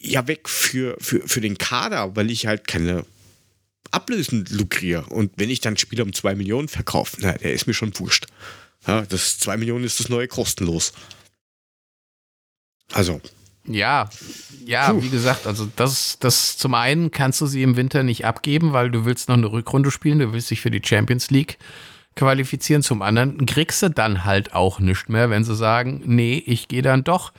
ja weg für, für, für den Kader, weil ich halt keine Ablösen lukriere. Und wenn ich dann Spieler um 2 Millionen verkaufe, na, der ist mir schon wurscht. Ja, das 2 Millionen ist das neue kostenlos. Also, ja, ja, Puh. wie gesagt, also das, das zum einen kannst du sie im Winter nicht abgeben, weil du willst noch eine Rückrunde spielen, du willst dich für die Champions League qualifizieren. Zum anderen kriegst du dann halt auch nicht mehr, wenn sie sagen, nee, ich gehe dann doch.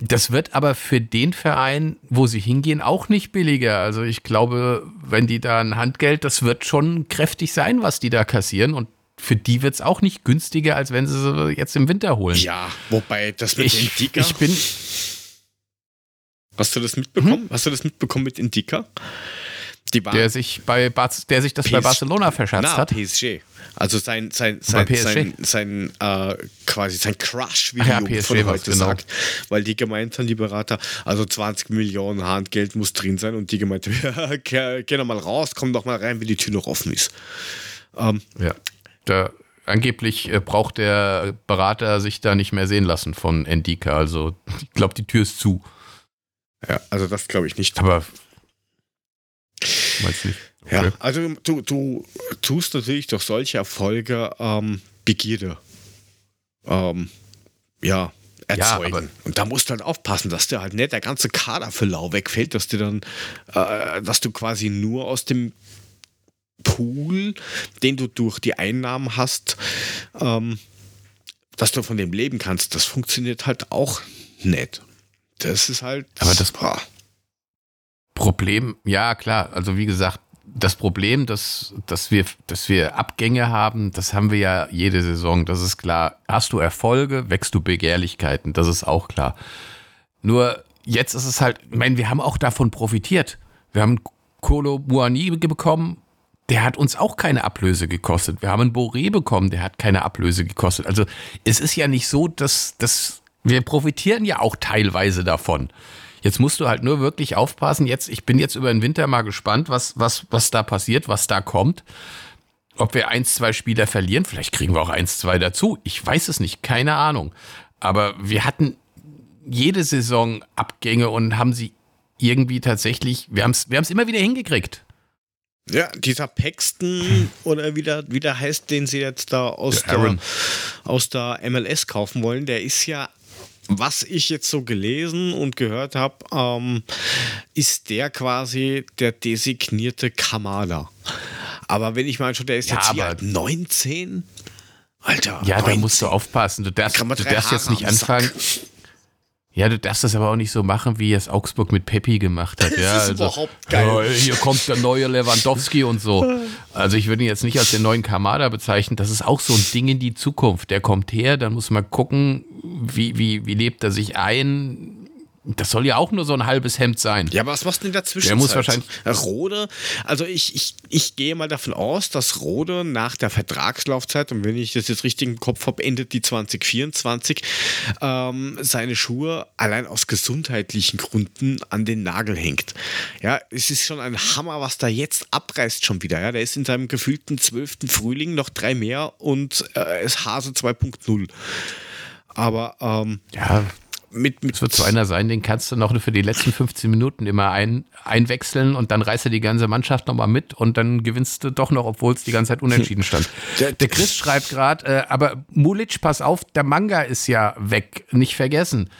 Das wird aber für den Verein, wo sie hingehen, auch nicht billiger. Also ich glaube, wenn die da ein Handgeld, das wird schon kräftig sein, was die da kassieren. Und für die wird es auch nicht günstiger, als wenn sie sie jetzt im Winter holen. Ja, wobei das mit ich, Dicker ich bin Hast du das mitbekommen? Hm? Hast du das mitbekommen mit Indika? der sich bei Bar der sich das PSG. bei Barcelona verscherzt Na, hat. PSG. Also sein sein sein sein, sein äh, quasi sein Crush, wie Ach die ja, von heute genau. sagt, weil die gemeint haben, die Berater, also 20 Millionen Handgeld muss drin sein und die gemeint haben, ja, geh doch mal raus, komm doch mal rein, wenn die Tür noch offen ist. Ähm, ja. Da, angeblich äh, braucht der Berater sich da nicht mehr sehen lassen von Endika. Also ich glaube, die Tür ist zu. Ja, also das glaube ich nicht. Aber meinst nicht? Okay. Ja, also du, du tust natürlich durch solche Erfolge ähm, Begierde ähm, ja, erzeugen. Ja, und da musst du halt aufpassen, dass dir halt nicht der ganze Kader für lau wegfällt, dass dir dann, äh, dass du quasi nur aus dem Pool, den du durch die Einnahmen hast, ähm, dass du von dem leben kannst. Das funktioniert halt auch nicht. Das ist halt. Aber das boah. Problem, ja klar, also wie gesagt, das Problem, dass, dass, wir, dass wir Abgänge haben, das haben wir ja jede Saison, das ist klar. Hast du Erfolge, wächst du Begehrlichkeiten, das ist auch klar. Nur jetzt ist es halt, ich meine, wir haben auch davon profitiert. Wir haben Kolo Muani bekommen, der hat uns auch keine Ablöse gekostet. Wir haben einen Boré bekommen, der hat keine Ablöse gekostet. Also es ist ja nicht so, dass, dass wir profitieren ja auch teilweise davon. Jetzt musst du halt nur wirklich aufpassen. Jetzt, ich bin jetzt über den Winter mal gespannt, was, was, was da passiert, was da kommt. Ob wir eins, zwei Spieler verlieren, vielleicht kriegen wir auch eins, zwei dazu. Ich weiß es nicht, keine Ahnung. Aber wir hatten jede Saison Abgänge und haben sie irgendwie tatsächlich, wir haben es wir immer wieder hingekriegt. Ja, dieser Paxton oder wie der, wie der heißt, den sie jetzt da aus der, aus der MLS kaufen wollen, der ist ja was ich jetzt so gelesen und gehört habe, ähm, ist der quasi der designierte Kamada. Aber wenn ich mal schon, der ist ja, jetzt hier 19. Alter. Ja, 19. da musst du aufpassen. Du darfst, du darfst jetzt nicht anfangen. Ja, du darfst das aber auch nicht so machen, wie es Augsburg mit Peppi gemacht hat. Ja, das ist also, überhaupt geil. Oh, hier kommt der neue Lewandowski und so. Also ich würde ihn jetzt nicht als den neuen Kamada bezeichnen. Das ist auch so ein Ding in die Zukunft. Der kommt her, dann muss man gucken, wie, wie, wie lebt er sich ein, das soll ja auch nur so ein halbes Hemd sein. Ja, aber was machst du der Zwischenzeit? Der muss wahrscheinlich. Rode, also ich, ich, ich gehe mal davon aus, dass Rode nach der Vertragslaufzeit, und wenn ich das jetzt richtig im Kopf habe, endet die 2024, ähm, seine Schuhe allein aus gesundheitlichen Gründen an den Nagel hängt. Ja, es ist schon ein Hammer, was da jetzt abreißt schon wieder. Ja, der ist in seinem gefühlten zwölften Frühling noch drei mehr und äh, ist Hase 2.0. Aber ähm, ja, mit, mit. Es wird so einer sein, den kannst du noch für die letzten 15 Minuten immer ein, einwechseln und dann reißt er die ganze Mannschaft nochmal mit und dann gewinnst du doch noch, obwohl es die ganze Zeit unentschieden stand. Der Chris schreibt gerade, äh, aber Mulic, pass auf, der Manga ist ja weg, nicht vergessen.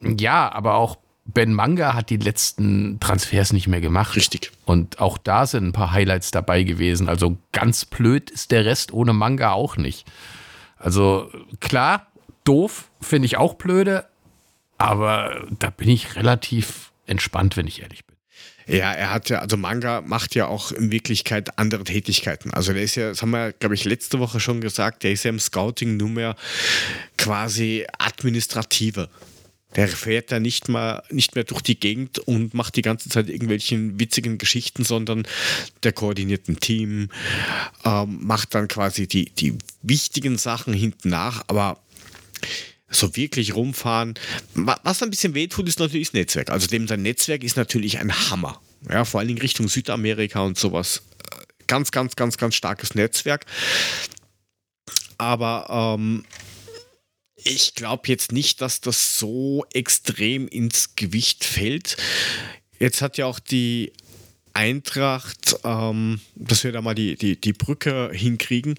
Ja, aber auch Ben Manga hat die letzten Transfers nicht mehr gemacht. Richtig. Und auch da sind ein paar Highlights dabei gewesen. Also ganz blöd ist der Rest ohne Manga auch nicht. Also klar, doof, finde ich auch blöde, aber da bin ich relativ entspannt, wenn ich ehrlich bin. Ja, er hat ja, also Manga macht ja auch in Wirklichkeit andere Tätigkeiten. Also der ist ja, das haben wir, glaube ich, letzte Woche schon gesagt, der ist ja im Scouting nur mehr quasi administrative. Der fährt da nicht mal nicht mehr durch die Gegend und macht die ganze Zeit irgendwelchen witzigen Geschichten, sondern der koordiniert ein Team, ähm, macht dann quasi die, die wichtigen Sachen hinten nach, aber so wirklich rumfahren. Was ein bisschen wehtut, ist natürlich das Netzwerk. Also dem sein Netzwerk ist natürlich ein Hammer. Ja, vor allen Dingen Richtung Südamerika und sowas. Ganz, ganz, ganz, ganz starkes Netzwerk. Aber ähm, ich glaube jetzt nicht, dass das so extrem ins Gewicht fällt. Jetzt hat ja auch die Eintracht, ähm, dass wir da mal die, die, die Brücke hinkriegen,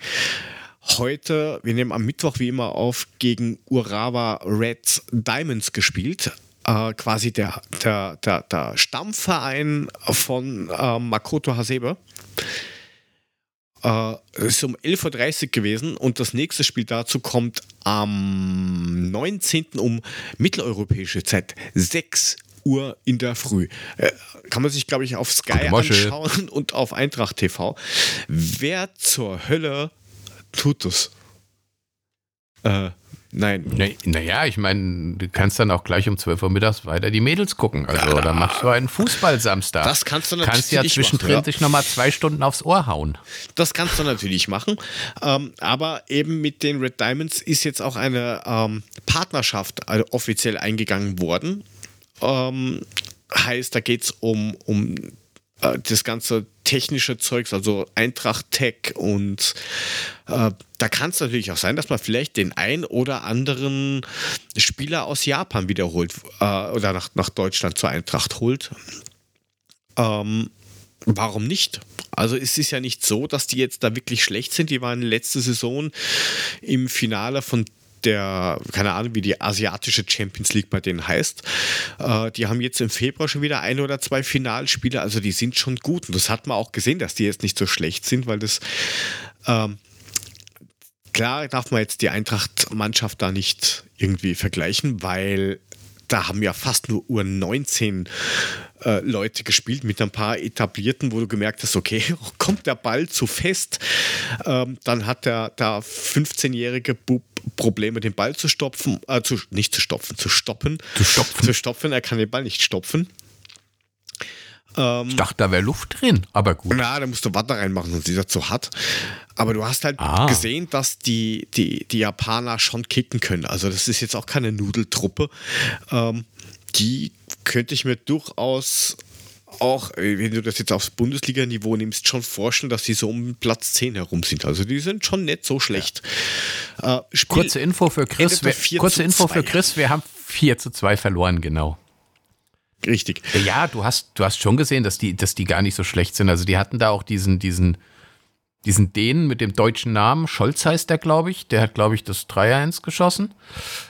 heute, wir nehmen am Mittwoch wie immer auf, gegen Urawa Reds Diamonds gespielt. Äh, quasi der, der, der, der Stammverein von äh, Makoto Hasebe. Äh, es ist um 11.30 Uhr gewesen und das nächste Spiel dazu kommt am 19. um mitteleuropäische Zeit, 6 Uhr in der Früh. Äh, kann man sich, glaube ich, auf Sky anschauen und auf Eintracht TV. Wer zur Hölle tut es. Äh, nein. Naja, ich meine, du kannst dann auch gleich um 12 Uhr mittags weiter die Mädels gucken. Also ja, da machst du einen Fußball-Samstag. Das kannst du natürlich kannst ja zwischendrin machen, ja. sich nochmal zwei Stunden aufs Ohr hauen. Das kannst du natürlich machen. Ähm, aber eben mit den Red Diamonds ist jetzt auch eine ähm, Partnerschaft also offiziell eingegangen worden. Ähm, heißt, da geht es um, um äh, das ganze technische Zeugs, also Eintracht Tech und äh, da kann es natürlich auch sein, dass man vielleicht den ein oder anderen Spieler aus Japan wiederholt äh, oder nach, nach Deutschland zur Eintracht holt. Ähm, warum nicht? Also es ist ja nicht so, dass die jetzt da wirklich schlecht sind. Die waren letzte Saison im Finale von der, keine Ahnung, wie die asiatische Champions League bei denen heißt. Äh, die haben jetzt im Februar schon wieder ein oder zwei Finalspiele, also die sind schon gut. Und das hat man auch gesehen, dass die jetzt nicht so schlecht sind, weil das ähm, klar darf man jetzt die Eintracht-Mannschaft da nicht irgendwie vergleichen, weil da haben ja fast nur U19 äh, Leute gespielt mit ein paar etablierten, wo du gemerkt hast, okay, kommt der Ball zu fest, ähm, dann hat der, der 15-jährige Bub Probleme, den Ball zu stopfen, äh, zu, nicht zu stopfen, zu stoppen. Zu stopfen. Zu stopfen, er kann den Ball nicht stopfen. Ähm, ich dachte, da wäre Luft drin, aber gut. Na, da musst du Watte reinmachen, sonst ist er zu hart. Aber du hast halt ah. gesehen, dass die, die, die Japaner schon kicken können. Also das ist jetzt auch keine Nudeltruppe. Ähm, die könnte ich mir durchaus auch, wenn du das jetzt aufs Bundesliga-Niveau nimmst, schon vorstellen, dass sie so um Platz 10 herum sind. Also die sind schon nicht so schlecht. Ja. Äh, kurze Info für Chris. Wir, kurze Info 2. für Chris, wir haben 4 zu 2 verloren, genau. Richtig. Ja, du hast, du hast schon gesehen, dass die, dass die gar nicht so schlecht sind. Also die hatten da auch diesen, diesen, diesen Dänen mit dem deutschen Namen, Scholz heißt der, glaube ich. Der hat, glaube ich, das 3-1 geschossen.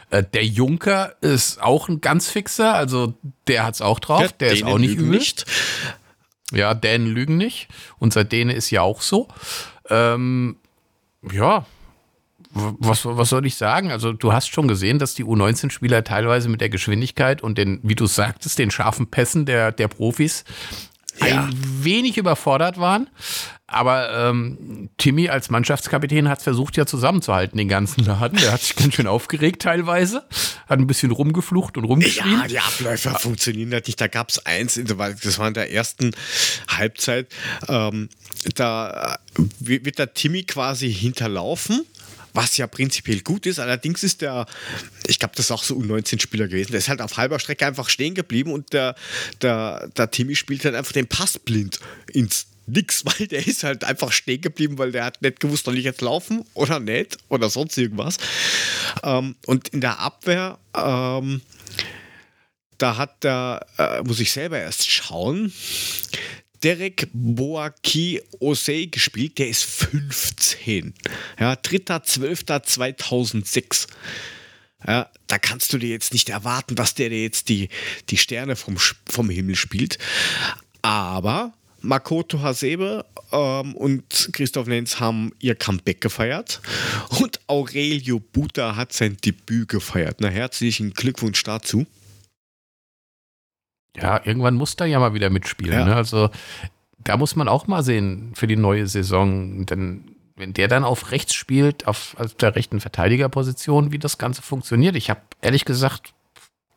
Äh, der Junker ist auch ein ganz fixer, also der hat es auch drauf. Ja, der Dänen ist auch nicht übel. Nicht. Ja, Dänen lügen nicht. Unser Däne ist ja auch so. Ähm, ja, was, was soll ich sagen? Also, du hast schon gesehen, dass die U19-Spieler teilweise mit der Geschwindigkeit und den, wie du sagtest, den scharfen Pässen der, der Profis ja. ein wenig überfordert waren. Aber ähm, Timmy als Mannschaftskapitän hat es versucht, ja zusammenzuhalten, den ganzen Laden. Der hat sich ganz schön aufgeregt teilweise, hat ein bisschen rumgeflucht und rumgeschrien. Ja, die Abläufe funktionieren halt nicht. Da gab es eins, das war in der ersten Halbzeit, ähm, da wird der Timmy quasi hinterlaufen was ja prinzipiell gut ist. Allerdings ist der, ich glaube, das ist auch so U19-Spieler gewesen, der ist halt auf halber Strecke einfach stehen geblieben und der, der, der Timmy spielt halt einfach den Pass blind ins Nix, weil der ist halt einfach stehen geblieben, weil der hat nicht gewusst, soll ich jetzt laufen oder nicht oder sonst irgendwas. Ähm, und in der Abwehr, ähm, da hat der, äh, muss ich selber erst schauen, Derek Boaki Osei gespielt, der ist 15. Ja, 3.12.2006. Ja, da kannst du dir jetzt nicht erwarten, dass der dir jetzt die, die Sterne vom, vom Himmel spielt. Aber Makoto Hasebe ähm, und Christoph Lenz haben ihr Comeback gefeiert und Aurelio Buta hat sein Debüt gefeiert. Na, herzlichen Glückwunsch dazu. Ja, irgendwann muss er ja mal wieder mitspielen. Ja. Ne? Also da muss man auch mal sehen für die neue Saison. Denn wenn der dann auf rechts spielt, auf, auf der rechten Verteidigerposition, wie das Ganze funktioniert. Ich habe ehrlich gesagt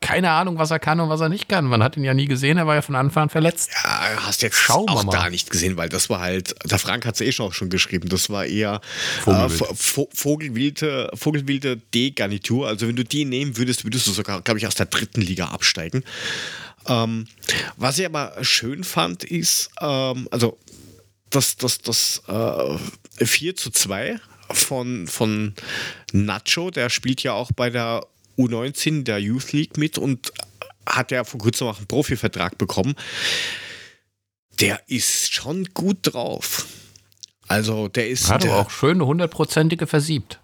keine Ahnung, was er kann und was er nicht kann. Man hat ihn ja nie gesehen, er war ja von Anfang an verletzt. Ja, hast jetzt Schauen auch da nicht gesehen, weil das war halt, der Frank hat es eh schon, schon geschrieben, das war eher Vogelwild. äh, Vogelwilde, Vogelwilde D-Garnitur. Also wenn du die nehmen würdest, würdest du sogar, glaube ich, aus der dritten Liga absteigen. Ähm, was ich aber schön fand, ist, ähm, also das, das, das äh, 4 zu 2 von, von Nacho, der spielt ja auch bei der U19 der Youth League mit und hat ja vor kurzem auch einen Profivertrag bekommen. Der ist schon gut drauf. Also der ist. Hat aber auch schön eine hundertprozentige versiebt.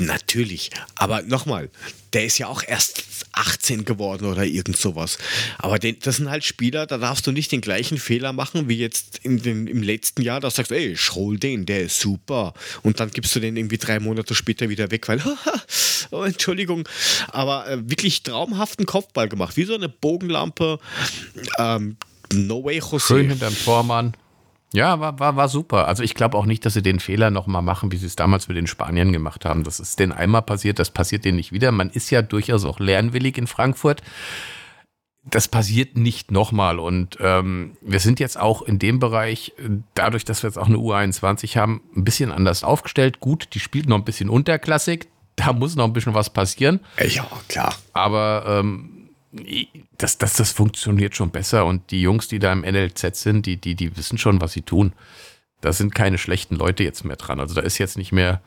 Natürlich. Aber nochmal, der ist ja auch erst 18 geworden oder irgend sowas. Aber den, das sind halt Spieler, da darfst du nicht den gleichen Fehler machen wie jetzt den, im letzten Jahr. Da sagst du, ey, schroll den, der ist super. Und dann gibst du den irgendwie drei Monate später wieder weg, weil, oh, Entschuldigung, aber äh, wirklich traumhaften Kopfball gemacht. Wie so eine Bogenlampe. Ähm, no way, José. Schön hinterm Tormann. Ja, war, war, war super. Also ich glaube auch nicht, dass sie den Fehler nochmal machen, wie sie es damals mit den Spaniern gemacht haben. Das ist denen einmal passiert, das passiert denen nicht wieder. Man ist ja durchaus auch lernwillig in Frankfurt. Das passiert nicht nochmal. Und ähm, wir sind jetzt auch in dem Bereich, dadurch, dass wir jetzt auch eine U21 haben, ein bisschen anders aufgestellt. Gut, die spielt noch ein bisschen unterklassig. Da muss noch ein bisschen was passieren. Ja, klar. Aber ähm, das, das, das funktioniert schon besser und die Jungs, die da im NLZ sind, die, die, die wissen schon, was sie tun. Da sind keine schlechten Leute jetzt mehr dran. Also da ist jetzt nicht mehr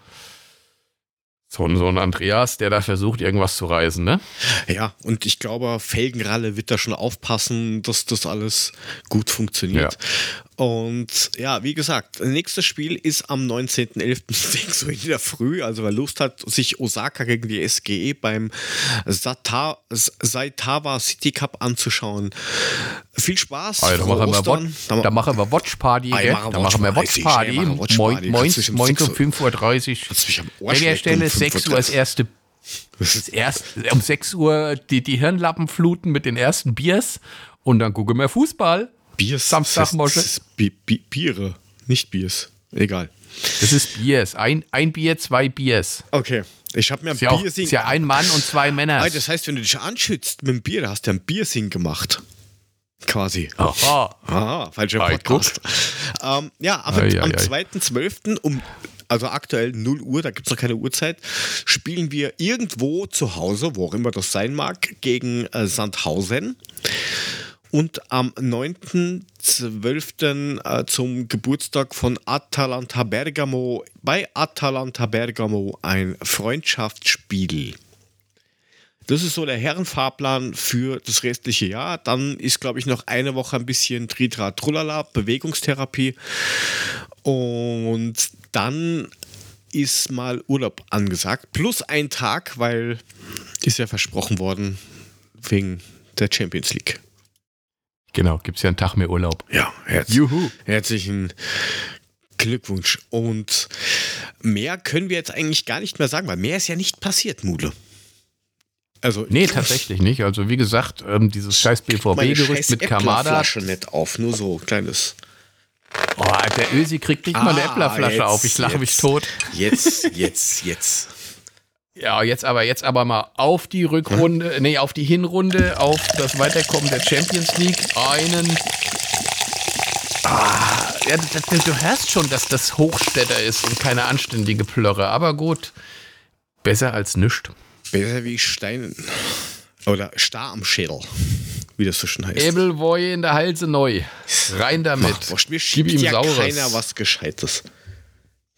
so ein, so ein Andreas, der da versucht, irgendwas zu reisen, ne? Ja, und ich glaube, Felgenralle wird da schon aufpassen, dass das alles gut funktioniert. Ja. Und ja, wie gesagt, nächstes Spiel ist am 19.11. Uhr in der Früh. Also wer Lust hat, sich Osaka gegen die SGE beim Sata, Saitawa City Cup anzuschauen. Viel Spaß. Also, da, machen wir Watch, da machen wir Watch Party. Da machen, wir Watch Party. Moin, moin, moin um 5.30 Uhr. An der Stelle 6 Uhr das erste erst, um 6 Uhr die, die Hirnlappen fluten mit den ersten Biers und dann gucken wir Fußball. Biers. Samstagmosche. Bi Bi Biere, nicht Biers. Egal. Das ist Biers. Ein, ein Bier, zwei Biers. Okay. Ich habe mir ein Biersing. Das ist ja ein Mann und zwei Männer. Das heißt, wenn du dich anschützt mit dem Bier, hast du ein Biersing gemacht. Quasi. Aha. Aha, falscher Podcast. Ähm, ja, aber am 2.12. um also aktuell 0 Uhr, da gibt es noch keine Uhrzeit, spielen wir irgendwo zu Hause, wo auch immer das sein mag, gegen äh, Sandhausen. Und am 9.12. Äh, zum Geburtstag von Atalanta Bergamo bei Atalanta Bergamo ein Freundschaftsspiel. Das ist so der Herrenfahrplan für das restliche Jahr. Dann ist, glaube ich, noch eine Woche ein bisschen Tritra Trullala, Bewegungstherapie. Und dann ist mal Urlaub angesagt. Plus ein Tag, weil ist ja versprochen worden wegen der Champions League. Genau, gibt es ja einen Tag mehr Urlaub. Ja, herz Juhu. herzlichen Glückwunsch. Und mehr können wir jetzt eigentlich gar nicht mehr sagen, weil mehr ist ja nicht passiert, Mudle. Also, nee, tatsächlich nicht. Also wie gesagt, ähm, dieses scheiß BVB-Gerücht mit Kamada. Flasche nicht auf, nur so kleines. Oh, der Ösi kriegt nicht ah, mal eine ah, Äpplerflasche auf. Ich lache mich tot. Jetzt, jetzt, jetzt. Ja, jetzt aber, jetzt aber mal auf die Rückrunde, nee, auf die Hinrunde, auf das Weiterkommen der Champions League. Einen. Ah, ja, du, du hörst schon, dass das Hochstädter ist und keine anständige Plörre. Aber gut, besser als nichts. Besser wie Steinen. Oder Star am Schädel, wie das so schön heißt. Ebelwoi in der Halse neu. Rein damit. Ach, mir Gib ihm ja Saures. keiner was Gescheites.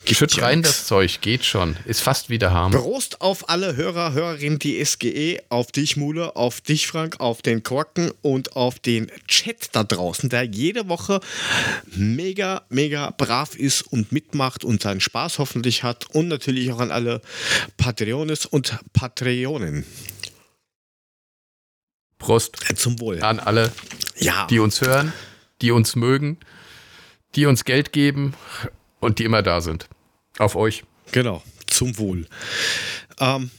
Schütt rein das Zeug, geht schon. Ist fast wieder harm. Prost auf alle Hörer, Hörerinnen, die SGE, auf dich, Mule, auf dich, Frank, auf den Korken und auf den Chat da draußen, der jede Woche mega, mega brav ist und mitmacht und seinen Spaß hoffentlich hat. Und natürlich auch an alle Patreones und Patreonen. Prost. Zum Wohl. An alle, ja. die uns hören, die uns mögen, die uns Geld geben und die immer da sind. Auf euch. Genau, zum Wohl. Ähm,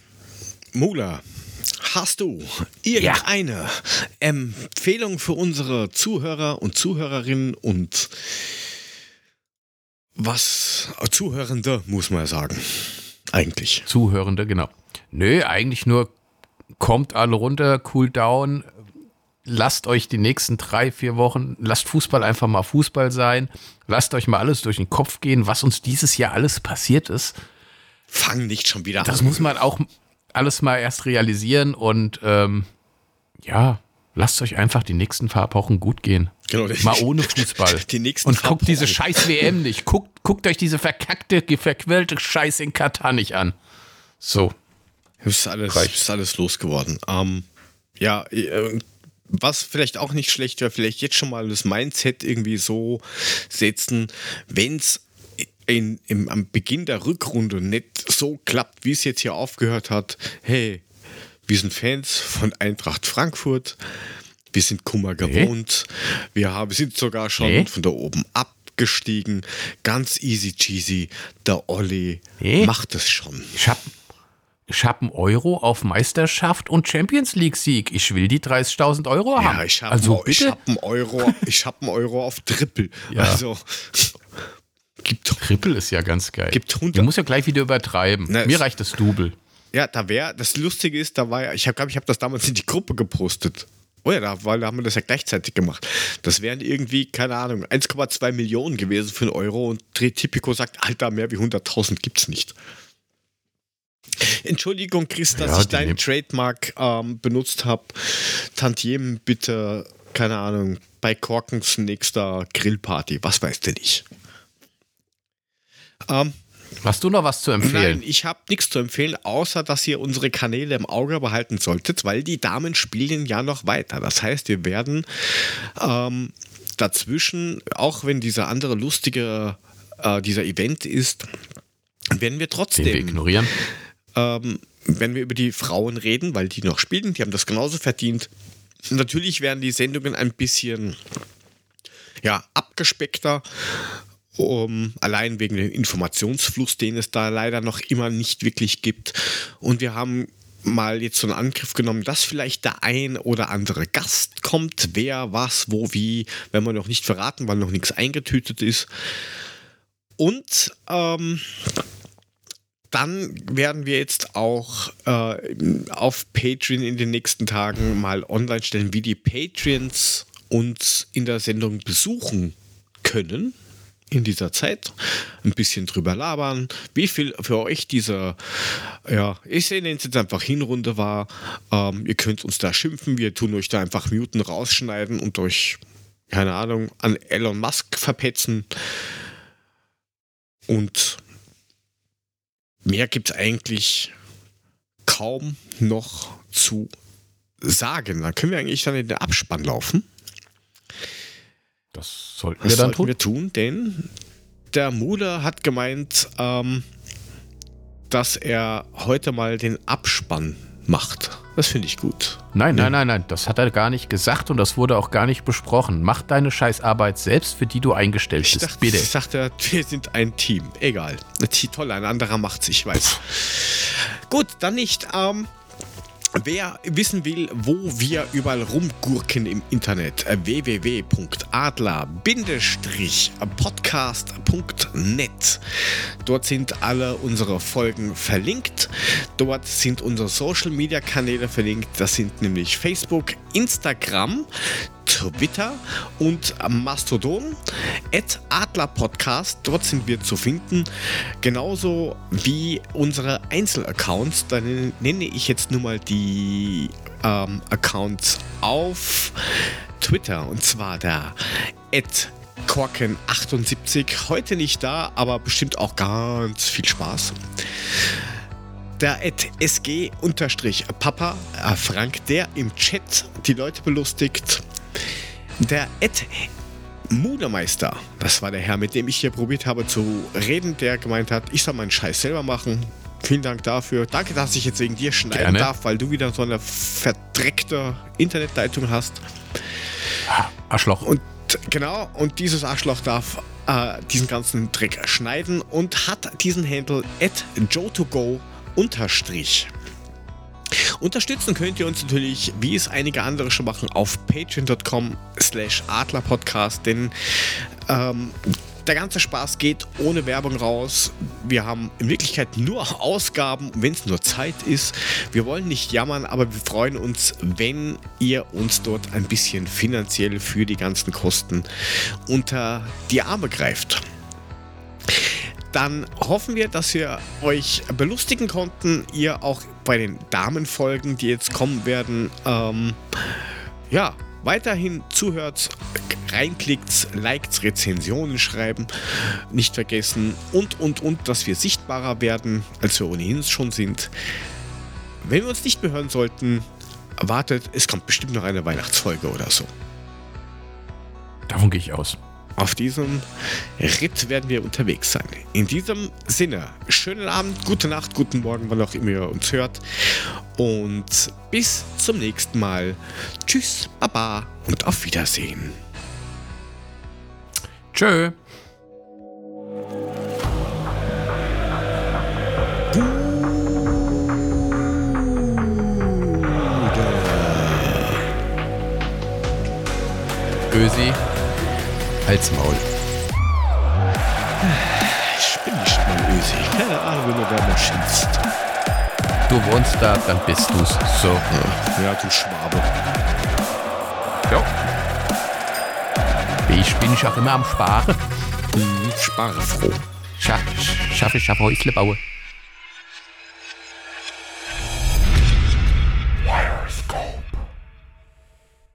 Mula, hast du irgendeine ja. Empfehlung für unsere Zuhörer und Zuhörerinnen und was Zuhörende, muss man sagen. Eigentlich. Zuhörende, genau. Nö, eigentlich nur kommt alle runter, cool down, lasst euch die nächsten drei, vier Wochen, lasst Fußball einfach mal Fußball sein. Lasst euch mal alles durch den Kopf gehen, was uns dieses Jahr alles passiert ist. Fang nicht schon wieder das an. Das muss man auch alles mal erst realisieren und ähm, ja, lasst euch einfach die nächsten paar Wochen gut gehen. Genau, mal ohne Fußball. Die nächsten und guckt diese scheiß WM nicht. Guckt, guckt euch diese verkackte, verquirlte Scheiß in Katar nicht an. So. Ist alles, ist alles losgeworden. Ähm, ja, äh, was vielleicht auch nicht schlecht wäre, vielleicht jetzt schon mal das Mindset irgendwie so setzen, wenn es in, im, am Beginn der Rückrunde nicht so klappt, wie es jetzt hier aufgehört hat. Hey, wir sind Fans von Eintracht Frankfurt. Wir sind Kummer gewohnt. Wir haben, sind sogar schon nee. von da oben abgestiegen. Ganz easy cheesy. Der Olli nee. macht es schon. Ich habe ich habe einen Euro auf Meisterschaft und Champions League Sieg. Ich will die 30.000 Euro haben. Ja, ich habe also, ich hab einen Euro, ich habe einen Euro auf Triple. Ja. Also gibt Triple ist ja ganz geil. Gibt 100. Du musst ja gleich wieder übertreiben. Na, Mir reicht das Double. Ja, da wäre das Lustige ist, da war ja, ich glaube, ich habe das damals in die Gruppe gepostet. Oh ja, da, weil da haben wir das ja gleichzeitig gemacht. Das wären irgendwie, keine Ahnung, 1,2 Millionen gewesen für einen Euro und Tipico sagt, Alter, mehr wie 100.000 gibt es nicht. Entschuldigung, Chris, dass ja, ich deinen Trademark ähm, benutzt habe. Tantiemen bitte, keine Ahnung, bei Korkens nächster Grillparty. Was weißt du nicht? Ähm, Hast du noch was zu empfehlen? Nein, ich habe nichts zu empfehlen, außer dass ihr unsere Kanäle im Auge behalten solltet, weil die Damen spielen ja noch weiter. Das heißt, wir werden ähm, dazwischen, auch wenn dieser andere lustige, äh, dieser Event ist, werden wir trotzdem. Den wir ignorieren ähm, wenn wir über die Frauen reden, weil die noch spielen, die haben das genauso verdient. Natürlich werden die Sendungen ein bisschen ja, abgespeckter, um, allein wegen dem Informationsfluss, den es da leider noch immer nicht wirklich gibt. Und wir haben mal jetzt so einen Angriff genommen, dass vielleicht der ein oder andere Gast kommt, wer, was, wo, wie, wenn wir noch nicht verraten, weil noch nichts eingetütet ist. Und ähm, dann werden wir jetzt auch äh, auf Patreon in den nächsten Tagen mal online stellen, wie die Patreons uns in der Sendung besuchen können in dieser Zeit. Ein bisschen drüber labern, wie viel für euch dieser, ja, ich nenne es jetzt einfach Hinrunde war. Ähm, ihr könnt uns da schimpfen, wir tun euch da einfach muten, rausschneiden und euch, keine Ahnung, an Elon Musk verpetzen. Und mehr gibt es eigentlich kaum noch zu sagen. Dann können wir eigentlich dann in den Abspann laufen. Das sollten Das wir dann sollten tun. wir tun, denn der Mude hat gemeint, ähm, dass er heute mal den Abspann macht. Das finde ich gut. Nein, nein, nein, nein, das hat er gar nicht gesagt und das wurde auch gar nicht besprochen. Mach deine Scheißarbeit selbst, für die du eingestellt Ich bist, dachte, bitte. ich dachte, wir sind ein Team. Egal. Toll, ein anderer macht's, ich weiß. Gut, dann nicht. Ähm, wer wissen will, wo wir überall rumgurken im Internet, äh, www.adler-podcast.net. Dort sind alle unsere Folgen verlinkt. Dort sind unsere Social Media Kanäle verlinkt. Das sind nämlich Facebook, Instagram, Twitter und Mastodon. At Adler Podcast, dort sind wir zu finden. Genauso wie unsere Einzelaccounts. Da nenne ich jetzt nur mal die ähm, Accounts auf Twitter. Und zwar der at Korken78. Heute nicht da, aber bestimmt auch ganz viel Spaß. Der SG-Papa, äh, Frank, der im Chat die Leute belustigt. Der Ed Mudermeister, das war der Herr, mit dem ich hier probiert habe zu reden, der gemeint hat, ich soll meinen Scheiß selber machen. Vielen Dank dafür. Danke, dass ich jetzt wegen dir schneiden Gerne. darf, weil du wieder so eine verdreckte Internetleitung hast. Arschloch. Und genau, und dieses Arschloch darf äh, diesen ganzen Dreck schneiden und hat diesen Handle at joe2go unterstrich. Unterstützen könnt ihr uns natürlich, wie es einige andere schon machen, auf patreon.com slash adlerpodcast, denn ähm, der ganze Spaß geht ohne Werbung raus. Wir haben in Wirklichkeit nur Ausgaben, wenn es nur Zeit ist. Wir wollen nicht jammern, aber wir freuen uns, wenn ihr uns dort ein bisschen finanziell für die ganzen Kosten unter die Arme greift dann hoffen wir, dass wir euch belustigen konnten. Ihr auch bei den Damenfolgen, die jetzt kommen werden, ähm, ja, weiterhin zuhört, reinklickt, liked, Rezensionen schreiben, nicht vergessen und, und, und, dass wir sichtbarer werden, als wir ohnehin schon sind. Wenn wir uns nicht mehr hören sollten, wartet, es kommt bestimmt noch eine Weihnachtsfolge oder so. Davon gehe ich aus. Auf diesem Ritt werden wir unterwegs sein. In diesem Sinne, schönen Abend, gute Nacht, guten Morgen, wann auch immer ihr uns hört. Und bis zum nächsten Mal. Tschüss, Baba und auf Wiedersehen. Tschö. Ösi, als Maul. Ich bin nicht mal Ösi. Keine Ahnung, wie man da mal schimpft. Du wohnst da, dann bist du's. So. Ja, du Schwabe. Ja. Ich bin ich auch immer am Sparen. Hm, Spare froh. Scha schaffe ich, schaffe Häusle bauen.